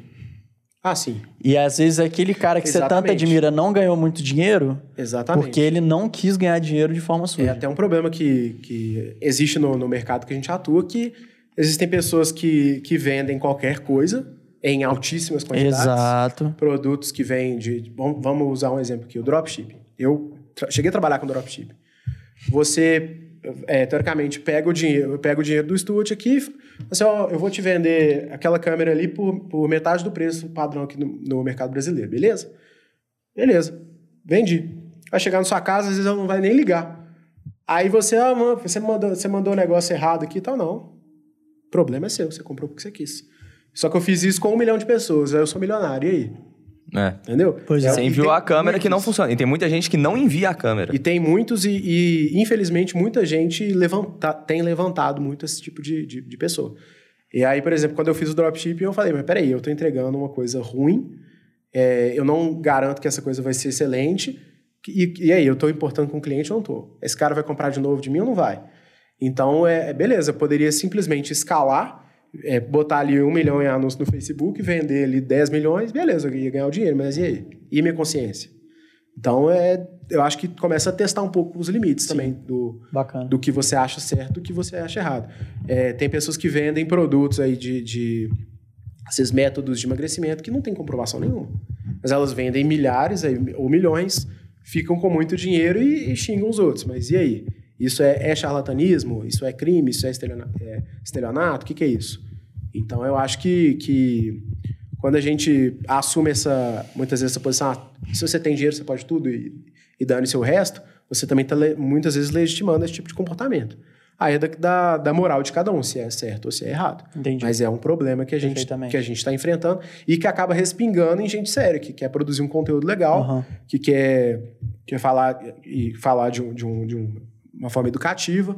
Ah, sim. E às vezes aquele cara que você tanto Exatamente. admira não ganhou muito dinheiro Exatamente. porque ele não quis ganhar dinheiro de forma É suja. até um problema que, que existe no, no mercado que a gente atua, que existem pessoas que, que vendem qualquer coisa em altíssimas quantidades. Exato. Produtos que vêm de. Vamos usar um exemplo aqui, o dropshipping. Eu cheguei a trabalhar com dropshipping. Você, é, teoricamente, pega o dinheiro, eu pego o dinheiro do estúdio aqui, assim, ó, eu vou te vender aquela câmera ali por, por metade do preço padrão aqui no, no mercado brasileiro, beleza? Beleza, vendi. Vai chegar na sua casa, às vezes ela não vai nem ligar. Aí você, ah, mano, você mandou, você mandou um negócio errado aqui e tal, não. O problema é seu, você comprou porque você quis. Só que eu fiz isso com um milhão de pessoas, aí eu sou milionário, e aí? É. Entendeu? Pois é. É, Você e enviou a câmera que não muitos. funciona. E tem muita gente que não envia a câmera. E tem muitos, e, e, infelizmente muita gente levanta, tem levantado muito esse tipo de, de, de pessoa. E aí, por exemplo, quando eu fiz o dropshipping, eu falei, mas peraí, eu tô entregando uma coisa ruim, é, eu não garanto que essa coisa vai ser excelente, e, e aí, eu tô importando com o cliente ou não tô? Esse cara vai comprar de novo de mim ou não vai? Então, é, é beleza, eu poderia simplesmente escalar, é, botar ali um milhão em anúncio no Facebook, vender ali 10 milhões, beleza, eu ia ganhar o dinheiro, mas e aí? E minha consciência? Então, é, eu acho que começa a testar um pouco os limites também do, Bacana. do que você acha certo do que você acha errado. É, tem pessoas que vendem produtos aí de, de esses métodos de emagrecimento que não tem comprovação nenhuma. Mas elas vendem milhares aí, ou milhões, ficam com muito dinheiro e, e xingam os outros. Mas e aí? Isso é, é charlatanismo? Isso é crime? Isso é estelionato? É? O que, que é isso? Então eu acho que, que quando a gente assume essa, muitas vezes essa posição, ah, se você tem dinheiro, você pode tudo e, e dane-se o resto, você também está muitas vezes legitimando esse tipo de comportamento. Aí é da, da, moral de cada um, se é certo ou se é errado. Entendi. Mas é um problema que a gente que a gente está enfrentando e que acaba respingando em gente séria, que quer produzir um conteúdo legal, Aham. que quer, quer falar e falar de, um, de, um, de um- uma forma educativa.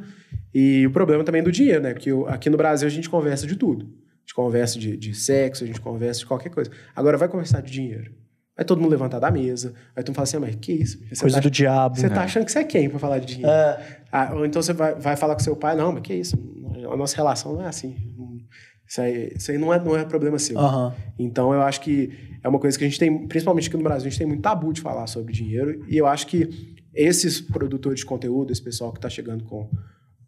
E o problema também do dinheiro, né? Porque aqui no Brasil a gente conversa de tudo. A gente conversa de, de sexo, a gente conversa de qualquer coisa. Agora vai conversar de dinheiro. Vai todo mundo levantar da mesa, vai todo mundo falar assim, "Ah, mas que isso? Você Coisa tá, do diabo. Você tá achando que você é quem pra falar de dinheiro? É. Ah, ou então você vai, vai falar com seu pai, não, mas que isso? A nossa relação não é assim. Isso aí, isso aí não, é, não é problema seu. Aham. Então eu acho que é uma coisa que a gente tem, principalmente aqui no Brasil, a gente tem muito tabu de falar sobre dinheiro. E eu acho que esses produtores de conteúdo, esse pessoal que está chegando com,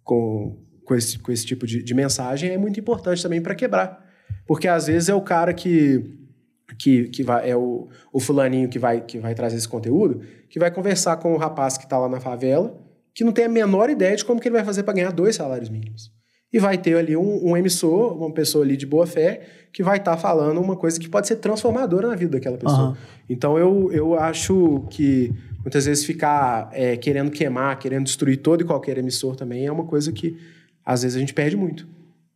com, com, esse, com esse tipo de, de mensagem, é muito importante também para quebrar. Porque às vezes é o cara que, que, que vai, é o, o fulaninho que vai, que vai trazer esse conteúdo, que vai conversar com o rapaz que está lá na favela, que não tem a menor ideia de como que ele vai fazer para ganhar dois salários mínimos. E vai ter ali um, um emissor, uma pessoa ali de boa fé, que vai estar falando uma coisa que pode ser transformadora na vida daquela pessoa. Aham. Então eu, eu acho que muitas vezes ficar é, querendo queimar, querendo destruir todo e qualquer emissor também é uma coisa que às vezes a gente perde muito.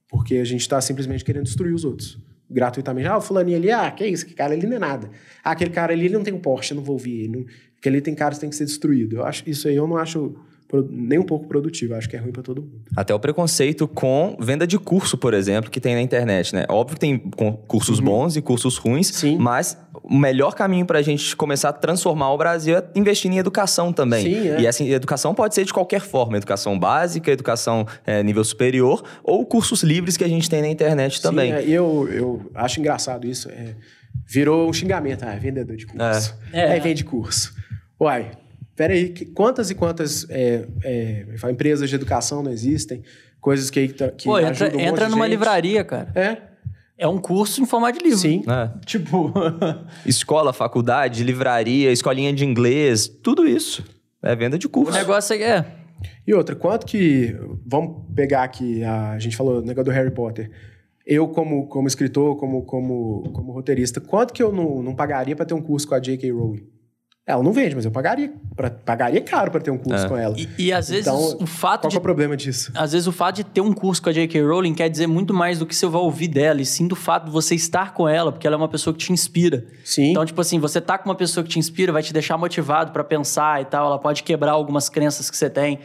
Porque a gente está simplesmente querendo destruir os outros. Gratuitamente. Ah, o fulaninho ali, ah, que isso, que cara ali não é nada. Ah, aquele cara ali, ele não tem um Porsche, eu não vou ouvir. Não... Aquele ali tem cara que tem que ser destruído. Eu acho isso aí eu não acho nem um pouco produtivo. Acho que é ruim para todo mundo. Até o preconceito com venda de curso, por exemplo, que tem na internet, né? Óbvio que tem cursos bons e cursos ruins, Uhum. Sim. mas o melhor caminho para a gente começar a transformar o Brasil é investir em educação também. Sim, é. E essa educação pode ser de qualquer forma, educação básica, educação é, nível superior, ou cursos livres que a gente tem na internet também. Sim, é, eu, eu acho engraçado isso. é, virou um xingamento. Ah, vendedor de curso. É. É. Aí vende curso. Uai, peraí, que- quantas e quantas é, é, empresas de educação não existem? Coisas que, que Pô, entra, ajudam um monte entra numa gente. livraria, cara. É, É um curso em formato de livro. sim. É. [laughs] Tipo. [laughs] Escola, faculdade, livraria, escolinha de inglês, tudo isso. É venda de o curso. negócio é. E outra, quanto que. Vamos pegar aqui, a, a gente falou o negócio do Harry Potter. Eu, como, como escritor, como, como, como roteirista, quanto que eu não, não pagaria para ter um curso com a J.K. Rowling? Ela não vende, mas eu pagaria. Pra, pagaria caro para ter um curso É. com ela. E, e às vezes Então, o fato Qual que de é o problema disso? Às vezes o fato de ter um curso com a J.K. Rowling quer dizer muito mais do que você vai ouvir dela, e sim do fato de você estar com ela, porque ela é uma pessoa que te inspira. Sim. Então, tipo assim, você tá com uma pessoa que te inspira, vai te deixar motivado pra pensar e tal, ela pode quebrar algumas crenças que você tem.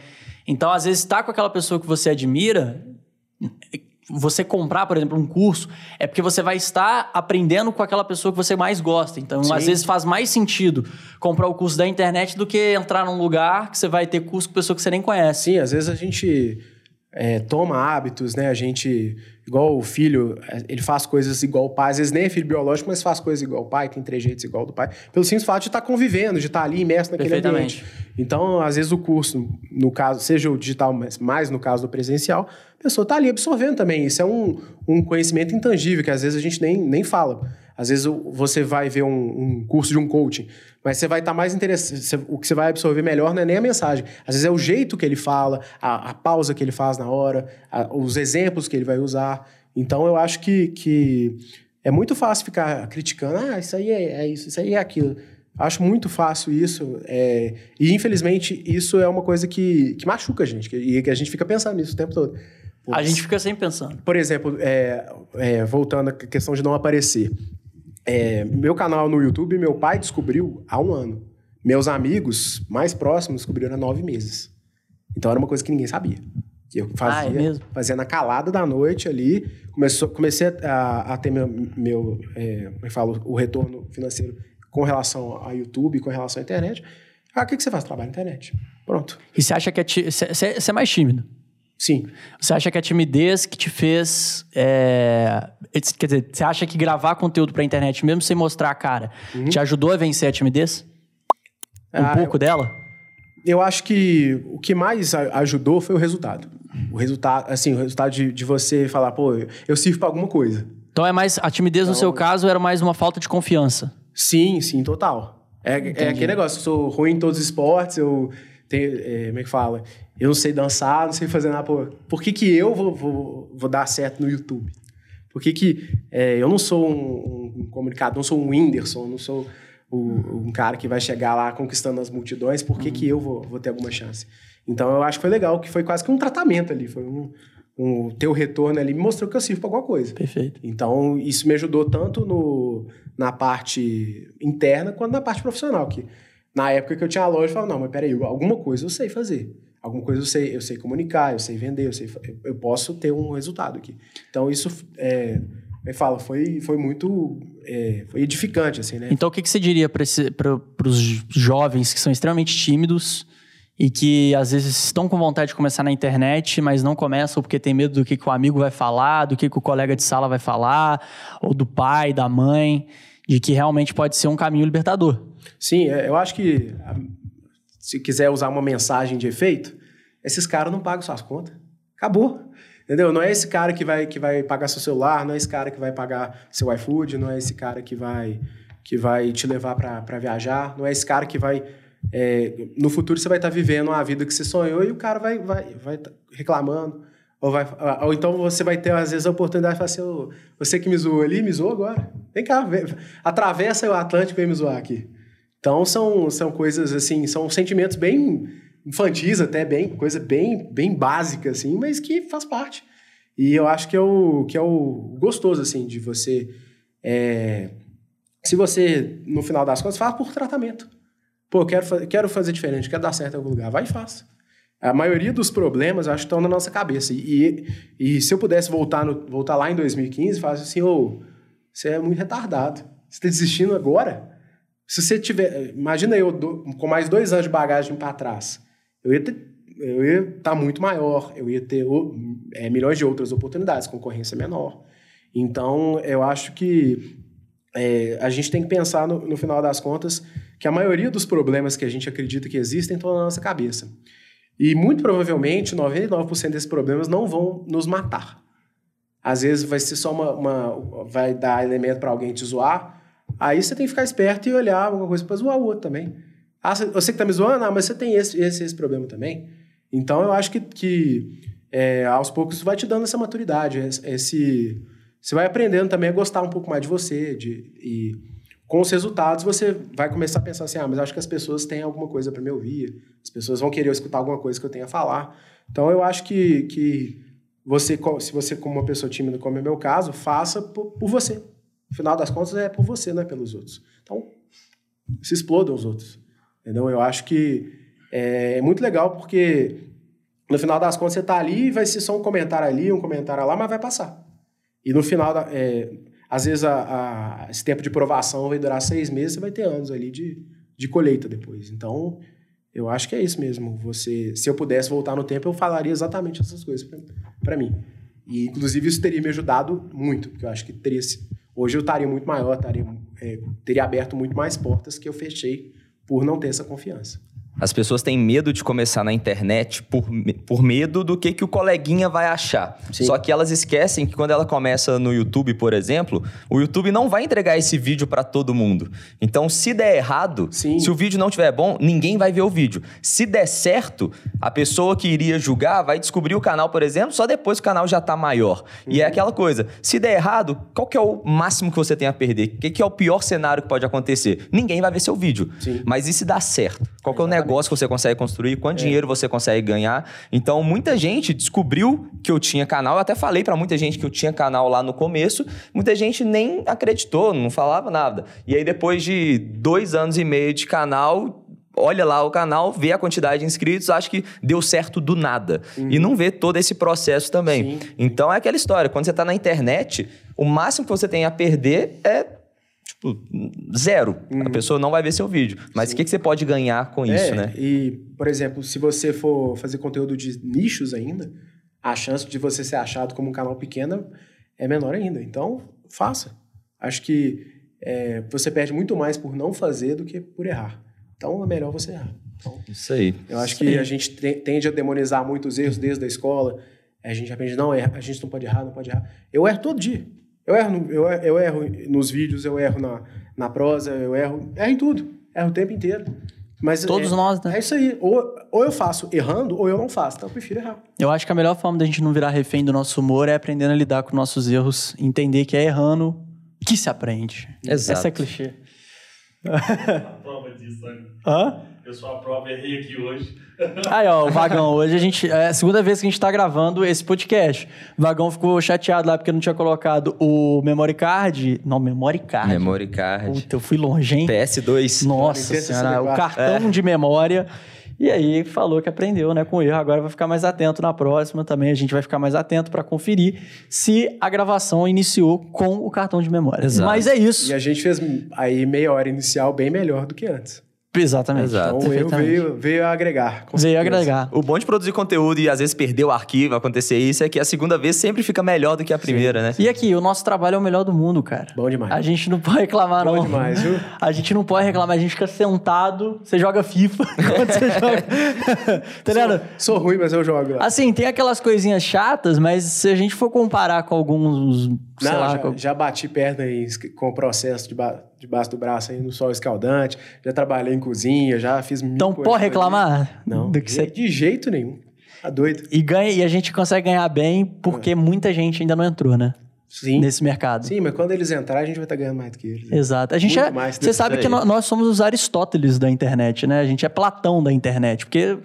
Então, às vezes, estar com aquela pessoa que você admira, você comprar, por exemplo, um curso, é porque você vai estar aprendendo com aquela pessoa que você mais gosta. Então, Sim. às vezes faz mais sentido comprar o curso da internet do que entrar num lugar que você vai ter curso com pessoa que você nem conhece. Sim, às vezes a gente é, toma hábitos, né? A gente. igual o filho, ele faz coisas igual o pai, às vezes nem é filho biológico, mas faz coisas igual o pai, tem trejeitos igual do pai, pelo simples fato de estar convivendo, de estar ali imerso naquele ambiente. Então, às vezes o curso, no caso, seja o digital, mas mais no caso do presencial, a pessoa está ali absorvendo também. Isso é um, um conhecimento intangível que às vezes a gente nem, nem fala. Às vezes você vai ver um, um curso de um coaching, mas você vai estar tá mais interessado. O que você vai absorver melhor não é nem a mensagem. Às vezes é o jeito que ele fala, a, a pausa que ele faz na hora, a, os exemplos que ele vai usar. Então eu acho que, que é muito fácil ficar criticando. Ah, isso aí é, é isso, isso aí é aquilo. Acho muito fácil isso. É, e, infelizmente, isso é uma coisa que, que machuca a gente. Que, e que a gente fica pensando nisso o tempo todo. A gente fica sempre pensando. Por exemplo, é, é, voltando à questão de não aparecer. É, meu canal no YouTube, meu pai descobriu há um ano. Meus amigos mais próximos descobriram há nove meses. Então era uma coisa que ninguém sabia. Eu fazia, ah, é fazia na calada da noite ali. Começou, comecei a, a ter meu, meu é, como é falo, o retorno financeiro com relação ao YouTube, com relação à internet. Ah, o que, que você faz? Trabalho na internet. Pronto. E você acha que é, você é mais tímido? Sim. Você acha que a timidez que te fez. É... Quer dizer, você acha que gravar conteúdo pra internet, mesmo sem mostrar a cara, uhum. te ajudou a vencer a timidez? Um ah, pouco eu... dela? Eu acho que o que mais ajudou foi o resultado. O resultado, assim, o resultado de, de você falar, pô, eu sirvo pra alguma coisa. Então é mais. A timidez, então, no seu caso, era mais uma falta de confiança. Sim, sim, total. É, é aquele negócio, eu sou ruim em todos os esportes, eu tenho. É, como é que fala? Eu não sei dançar, não sei fazer nada. Pô, por que, que eu vou, vou, vou dar certo no YouTube? Por que, que é, eu não sou um, um, comunicador, não sou um Whindersson, não sou o, um cara que vai chegar lá conquistando as multidões, por que, uhum. que eu vou, vou ter alguma chance? Então eu acho que foi legal, que foi quase que um tratamento ali, foi um, um teu retorno ali me mostrou que eu sirvo para alguma coisa. Perfeito. Então isso me ajudou tanto no, na parte interna quanto na parte profissional, que na época que eu tinha a loja, eu falava, não, mas peraí, alguma coisa eu sei fazer alguma coisa eu sei, eu sei comunicar, eu sei vender, eu, sei, eu posso ter um resultado aqui. Então isso é, me fala, foi, foi muito é, foi edificante assim, né? Então o que, que você diria para os jovens que são extremamente tímidos e que às vezes estão com vontade de começar na internet, mas não começam porque tem medo do que, que o amigo vai falar, do que, que o colega de sala vai falar, ou do pai, da mãe, de que realmente pode ser um caminho libertador. Sim, é, eu acho que se quiser usar uma mensagem de efeito, esses caras não pagam suas contas. Acabou. Entendeu? Não é esse cara que vai, que vai pagar seu celular, não é esse cara que vai pagar seu iFood, não é esse cara que vai, que vai te levar para viajar, não é esse cara que vai. É, no futuro você vai estar tá vivendo a vida que você sonhou e o cara vai, vai, vai tá reclamando. Ou, vai, ou então você vai ter, às vezes, a oportunidade de falar assim: oh, você que me zoou ali, me zoou agora. Vem cá, vem, atravessa o Atlântico e vem me zoar aqui. Então são, são coisas assim, são sentimentos bem infantis até, bem, coisa bem, bem básica, assim, mas que faz parte. E eu acho que é o, que é o gostoso, assim, de você. É, se você, no final das contas, faz por tratamento. Pô, quero, quero fazer diferente, quero dar certo em algum lugar. Vai e faça. A maioria dos problemas, acho que estão na nossa cabeça. E, e se eu pudesse voltar, no, voltar lá em 2015, falar assim, ô, oh, você é muito retardado. Você está desistindo agora? Se você tiver. Imagina eu com mais dois anos de bagagem para trás. Eu ia eu ia estar tá muito maior, eu ia ter é, milhões de outras oportunidades, concorrência menor. Então, eu acho que é, a gente tem que pensar, no, no, final das contas, que a maioria dos problemas que a gente acredita que existem estão na nossa cabeça. E muito provavelmente, 99% desses problemas não vão nos matar. Às vezes vai ser só uma. uma vai dar elemento para alguém te zoar, Aí você tem que ficar esperto e olhar alguma coisa para zoar o outro também. Ah, você que tá me zoando, ah, mas você tem esse, esse, esse problema também. Então eu acho que, que é, aos poucos vai te dando essa maturidade, esse, você vai aprendendo também a gostar um pouco mais de você, de, e com os resultados você vai começar a pensar assim, ah, mas acho que as pessoas têm alguma coisa para me ouvir, as pessoas vão querer escutar alguma coisa que eu tenha a falar. Então eu acho que, que você, se você como uma pessoa tímida, como é meu caso, faça por, por você. No final das contas, é por você, não é pelos outros. Então, se explodam os outros. Entendeu? Eu acho que é, é muito legal porque, no final das contas, você está ali e vai ser só um comentário ali, um comentário lá, mas vai passar. E no final, da, é, às vezes, a, a, esse tempo de provação vai durar seis meses, você vai ter anos ali de, de colheita depois. Então, eu acho que é isso mesmo. Você, se eu pudesse voltar no tempo, eu falaria exatamente essas coisas para mim. E, inclusive, isso teria me ajudado muito, porque eu acho que teria. Hoje eu estaria muito maior, estaria, é, teria aberto muito mais portas que eu fechei por não ter essa confiança. As pessoas têm medo de começar na internet por, por medo do que, que o coleguinha vai achar. Sim. Só que elas esquecem que quando ela começa no YouTube, por exemplo, o YouTube não vai entregar esse vídeo para todo mundo. Então, se der errado, Sim. se o vídeo não tiver bom, ninguém vai ver o vídeo. Se der certo, a pessoa que iria julgar vai descobrir o canal, por exemplo, só depois que o canal já tá maior. E é aquela coisa, se der errado, qual que é o máximo que você tem a perder? O que, que é o pior cenário que pode acontecer? Ninguém vai ver seu vídeo. Sim. Mas e se dá certo? Qual que é o negócio que você consegue construir? Quanto dinheiro você consegue ganhar? Então, muita gente descobriu que eu tinha canal. Eu até falei pra muita gente que eu tinha canal lá no começo. Muita gente nem acreditou, não falava nada. E aí, depois de dois anos e meio de canal, olha lá o canal, vê a quantidade de inscritos, acha que deu certo do nada. E não vê todo esse processo também. Sim. Então, é aquela história. Quando você tá na internet, o máximo que você tem a perder é tipo, zero. A pessoa não vai ver seu vídeo. Mas o que, que você pode ganhar com isso, é, né? E, por exemplo, se você for fazer conteúdo de nichos ainda, a chance de você ser achado como um canal pequeno é menor ainda. Então, faça. Acho que é, você perde muito mais por não fazer do que por errar. Então, é melhor você errar. Então, Isso aí. eu acho que a gente te- tende a demonizar muitos erros desde a escola. A gente aprende, não, erra- a gente não pode errar, não pode errar. Eu erro todo dia. Eu erro, no- eu, eu erro nos vídeos, eu erro na, na prosa, eu erro, erro em tudo. Erro o tempo inteiro. Mas Todos é, nós, né? É isso aí. Ou, ou eu faço errando, ou eu não faço. Então eu prefiro errar. Eu acho que a melhor forma da gente não virar refém do nosso humor é aprendendo a lidar com nossos erros, entender que é errando que se aprende. Exato. Essa é clichê. [laughs] prova disso, sabe? Hã? Eu sou a prova, errei aqui hoje. [laughs] Aí, ó, o Vagão, hoje a gente. É a segunda vez que a gente tá gravando esse podcast. O Vagão ficou chateado lá porque não tinha colocado o memory card. Não, memory card. Memory card. Puta, eu fui longe, hein? PS2. Nossa senhora, o 64. cartão de memória. E aí falou que aprendeu, né, com o erro. Agora vai ficar mais atento na próxima também. A gente vai ficar mais atento para conferir se a gravação iniciou com o cartão de memória. Exato. Mas é isso. E a gente fez aí meia hora inicial bem melhor do que antes. Exatamente. Exato. Então o erro veio, veio a agregar. Veio agregar. O bom de produzir conteúdo e às vezes perder o arquivo, acontecer isso, é que a segunda vez sempre fica melhor do que a primeira, né? E aqui, o nosso trabalho é o melhor do mundo, cara. Bom demais. A gente não pode reclamar, Bom não. demais, viu? A gente não pode reclamar, a gente fica sentado, você joga FIFA [laughs] quando você joga. [laughs] tá ligado? Sou ruim, mas eu jogo lá. Assim, tem aquelas coisinhas chatas, mas se a gente for comparar com alguns, sei Não, lá, já, com- já bati perna aí com o processo deba- debaixo do braço aí no sol escaldante. Já trabalhei em cozinha, já fiz mil Então pode reclamar Não, do que de, você de jeito nenhum. Tá doido. e ganha e a gente consegue ganhar bem porque muita gente ainda não entrou, né? Sim. Nesse mercado. Sim, mas quando eles entrarem, a gente vai estar ganhando mais do que eles. Exato. A gente Muito é, mais você sabe que que isso aí. nó- nós somos os Aristóteles da internet, né? A gente é Platão da internet, porque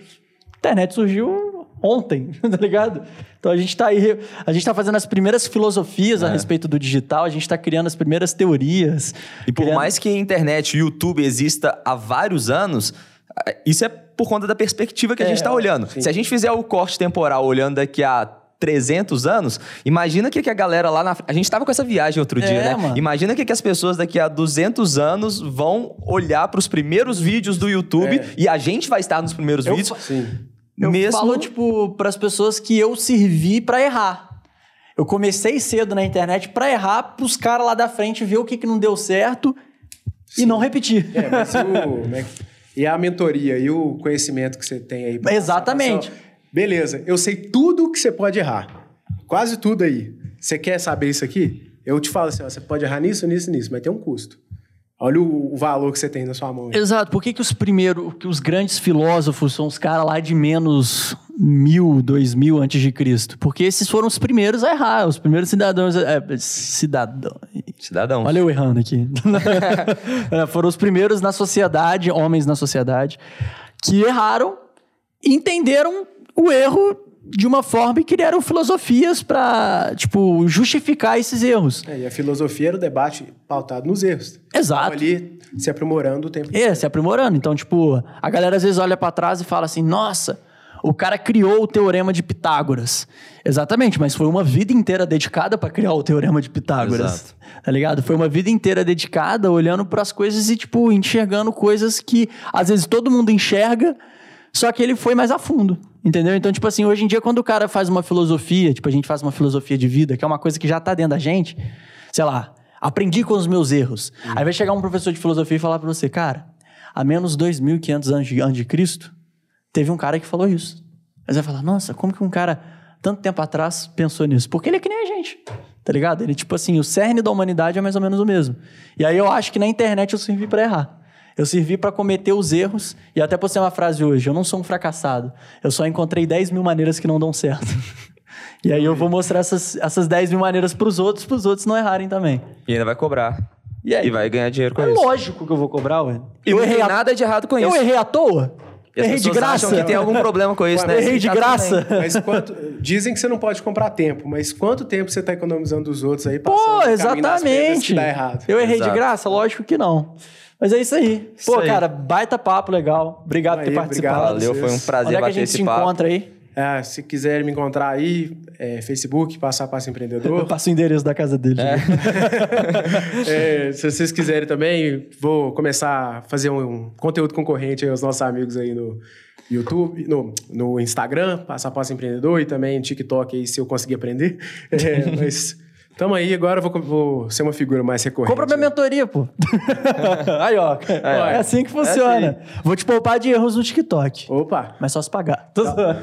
a internet surgiu ontem, [laughs] tá ligado? Então a gente tá aí, a gente tá fazendo as primeiras filosofias É. a respeito do digital, a gente tá criando as primeiras teorias. E por criando- mais que a internet e o YouTube exista há vários anos, eh, isso é por conta da perspectiva que a É, gente está olhando. sim. Se a gente fizer o corte temporal olhando daqui a 300 anos, imagina que, que a galera lá na... A gente tava com essa viagem outro dia, É, né? mano. Imagina que, que as pessoas daqui a 200 anos vão olhar para os primeiros vídeos do YouTube É. e a gente vai estar nos primeiros Eu vídeos. Sim. Eu mesmo... falo, tipo, pras pessoas que eu servi pra errar. Eu comecei cedo na internet pra errar, pros caras lá da frente ver o que, que não deu certo e não repetir. É, mas e, o, né, e a mentoria e o conhecimento que você tem aí? passar Exatamente. Beleza, eu sei tudo que você pode errar. Quase tudo aí. Você quer saber isso aqui? Eu te falo assim, ó, você pode errar nisso, nisso, nisso, mas tem um custo. Olha o, o valor que você tem na sua mão. Exato. Por que, que os primeiros, que os grandes filósofos são os caras lá de menos mil, dois mil antes de Cristo? Porque esses foram os primeiros a errar, os primeiros cidadãos. É, cidadão. Cidadão. Olha eu errando aqui. [laughs] [laughs] É, foram os primeiros na sociedade, homens na sociedade, que erraram, entenderam o erro de uma forma e criaram filosofias pra, tipo, justificar esses erros. É, e a filosofia era o debate pautado nos erros. Exato. Ali se aprimorando o tempo É, se aprimorando. Então, tipo, a galera às vezes olha pra trás e fala assim: nossa, o cara criou o teorema de Pitágoras. Exatamente, mas foi uma vida inteira dedicada pra criar o teorema de Pitágoras. Exato. Tá ligado? Foi uma vida inteira dedicada olhando pras coisas e, tipo, enxergando coisas que às vezes todo mundo enxerga, só que ele foi mais a fundo. Entendeu? Então, tipo assim, hoje em dia, quando o cara faz uma filosofia, tipo, a gente faz uma filosofia de vida, que é uma coisa que já tá dentro da gente, sei lá, aprendi com os meus erros. Aí vai chegar um professor de filosofia e falar pra você, cara, há menos 2.500 anos de, antes de Cristo, teve um cara que falou isso. Aí você vai falar, nossa, como que um cara, tanto tempo atrás, pensou nisso? Porque ele é que nem a gente, tá ligado? Ele, tipo assim, o cerne da humanidade é mais ou menos o mesmo. E aí eu acho que na internet eu servi pra errar. Eu servi pra cometer os erros, e até postei uma frase hoje, eu não sou um fracassado, eu só encontrei 10 mil maneiras que não dão certo. [laughs] E aí eu vou mostrar essas, essas 10 mil maneiras pros outros, pros outros não errarem também. E ainda vai cobrar. E aí? E vai ganhar dinheiro com É isso. lógico que eu vou cobrar, ué. Eu não errei tem a... nada de errado com Eu isso. errei à toa? E errei de pessoas graça? acham que tem algum problema com isso, [laughs] né? Errei de graça. Mas quanto. Dizem que você não pode comprar tempo, mas quanto tempo você tá economizando dos outros aí Pô, exatamente. que dá errado? Eu errei Exato. de graça? Lógico que não. Mas é isso aí. Isso Pô, aí. cara, baita papo legal. Obrigado por ter participado. obrigado. Valeu, foi um prazer Onde é que a bater gente esse se papo. encontra aí? É, se quiser me encontrar aí, é, Facebook, Passar Passo Eu Empreendedor. passo o endereço da casa dele. [laughs] É, se vocês quiserem também, vou começar a fazer um, um conteúdo concorrente aí aos nossos amigos aí no YouTube, no, no Instagram, Passo a Passo Empreendedor, e também no TikTok aí, se eu conseguir aprender. [laughs] É, mas tamo aí, agora eu vou, vou ser uma figura mais recorrente. Compra minha mentoria, pô. [laughs] aí, ó. É, assim que funciona. Vou te poupar de erros no TikTok. Opa! Mas só se pagar. Zoando.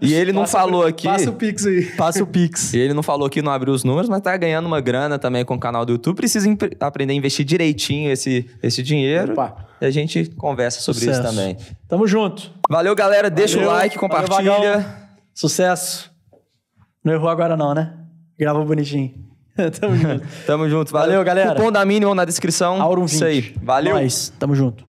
E ele não Passa- falou aqui. Passa o Pix aí. Passa o Pix. E ele não falou que não abriu os números, mas tá ganhando uma grana também com o canal do YouTube. Precisa aprender a investir direitinho esse, esse dinheiro. Opa. E a gente conversa sobre Sucesso. isso também. Tamo junto. Valeu, galera. Deixa Valeu. o like, Valeu, compartilha. Vagão. Sucesso. Não errou agora não, né? Gravou bonitinho. [laughs] Tamo junto. [laughs] Tamo junto. Valeu, galera. Cupom da Mínimo na descrição. Aurum 20. Isso aí. Valeu. Nós. Tamo junto.